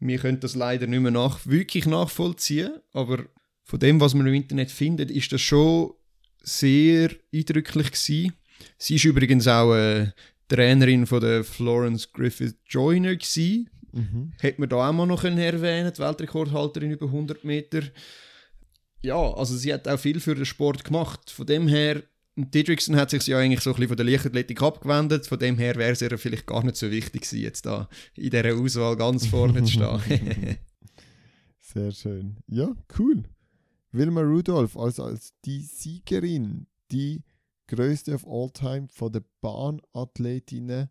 Wir können das leider nicht mehr nach, wirklich nachvollziehen, aber von dem, was man im Internet findet, ist das schon sehr eindrücklich gewesen. Sie ist übrigens auch äh, Trainerin von der Florence Griffith Joyner gewesen. Mhm. Hätte man da auch mal noch erwähnen die Weltrekordhalterin über 100 Meter. Ja, also sie hat auch viel für den Sport gemacht. Von dem her, Didrikson hat sich ja eigentlich so ein bisschen von der Leichtathletik abgewendet. Von dem her wäre es ihr vielleicht gar nicht so wichtig gewesen, jetzt da in dieser Auswahl ganz vorne zu stehen. (laughs) Sehr schön. Ja, cool. Wilma Rudolph als, als die Siegerin, die größte of all time von der Bahnathletinnen.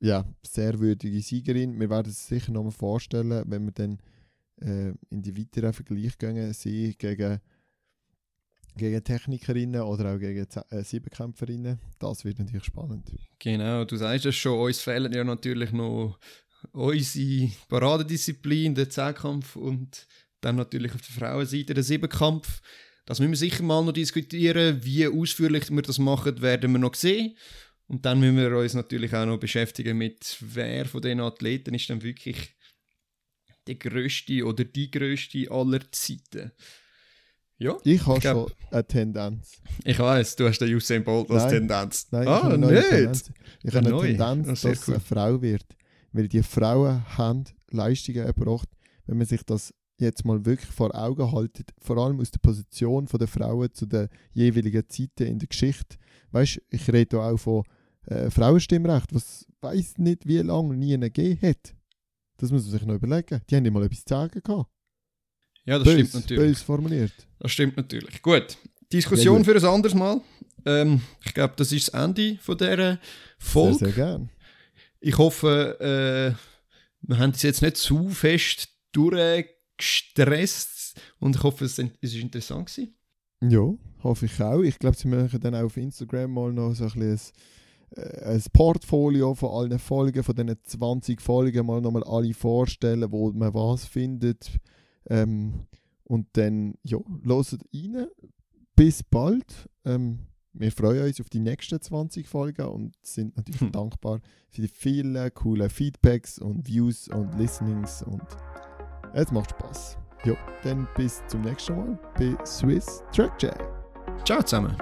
Ja, sehr würdige Siegerin. Wir werden es sicher nochmal vorstellen, wenn wir dann äh, in die weiteren Vergleich gehen, sie gegen, gegen Technikerinnen oder auch gegen äh, Siebenkämpferinnen. Das wird natürlich spannend. genau, du sagst es schon, uns fehlen ja natürlich noch unsere Paradedisziplin, der Zehnkampf und dann natürlich auf der Frauenseite der Siebenkampf. Das müssen wir sicher mal noch diskutieren. Wie ausführlich wir das machen, werden wir noch sehen. Und dann müssen wir uns natürlich auch noch beschäftigen mit, wer von den Athleten ist dann wirklich der größte oder die größte aller Zeiten. Ja, Ich habe Ich schon eine Tendenz. (laughs) ich weiß, du hast den Usain Bolt als Nein. Tendenz. Nein, ich ah, habe eine nicht? Tendenz. Ich habe eine. Tendenz, sehr dass es cool. eine Frau wird. Weil die Frauen haben Leistungen erbracht, wenn man sich das jetzt mal wirklich vor Augen haltet, vor allem aus der Position der Frauen zu den jeweiligen Zeiten in der Geschichte. Weißt ich rede hier auch von äh, Frauenstimmrecht, was weiß nicht wie lange nie gegeben hat. Das muss man sich noch überlegen. Die haben nicht mal etwas zu sagen gehabt. Ja, das Bös, stimmt natürlich. bös formuliert. Das stimmt natürlich. Gut. Diskussion Sehr für ein anderes Mal. Ähm, ich glaube, das ist das Ende von dieser Sehr, Folge. sehr gern. Ich hoffe, äh, wir haben es jetzt nicht zu fest durchgestresst und ich hoffe, es ist interessant gewesen. Ja, hoffe ich auch. Ich glaube, sie machen dann auch auf Instagram mal noch so ein, bisschen ein, äh, ein Portfolio von allen Folgen, von diesen 20 Folgen mal nochmal alle vorstellen, wo man was findet. Ähm, und dann, ja, hört rein. Bis bald. Ähm, wir freuen uns auf die nächsten 20 Folgen und sind natürlich Hm. dankbar für die vielen coolen Feedbacks und Views und Listenings und es macht Spaß. Ja, dann bis zum nächsten Mal bei Swiss Track Jack. Ciao zusammen.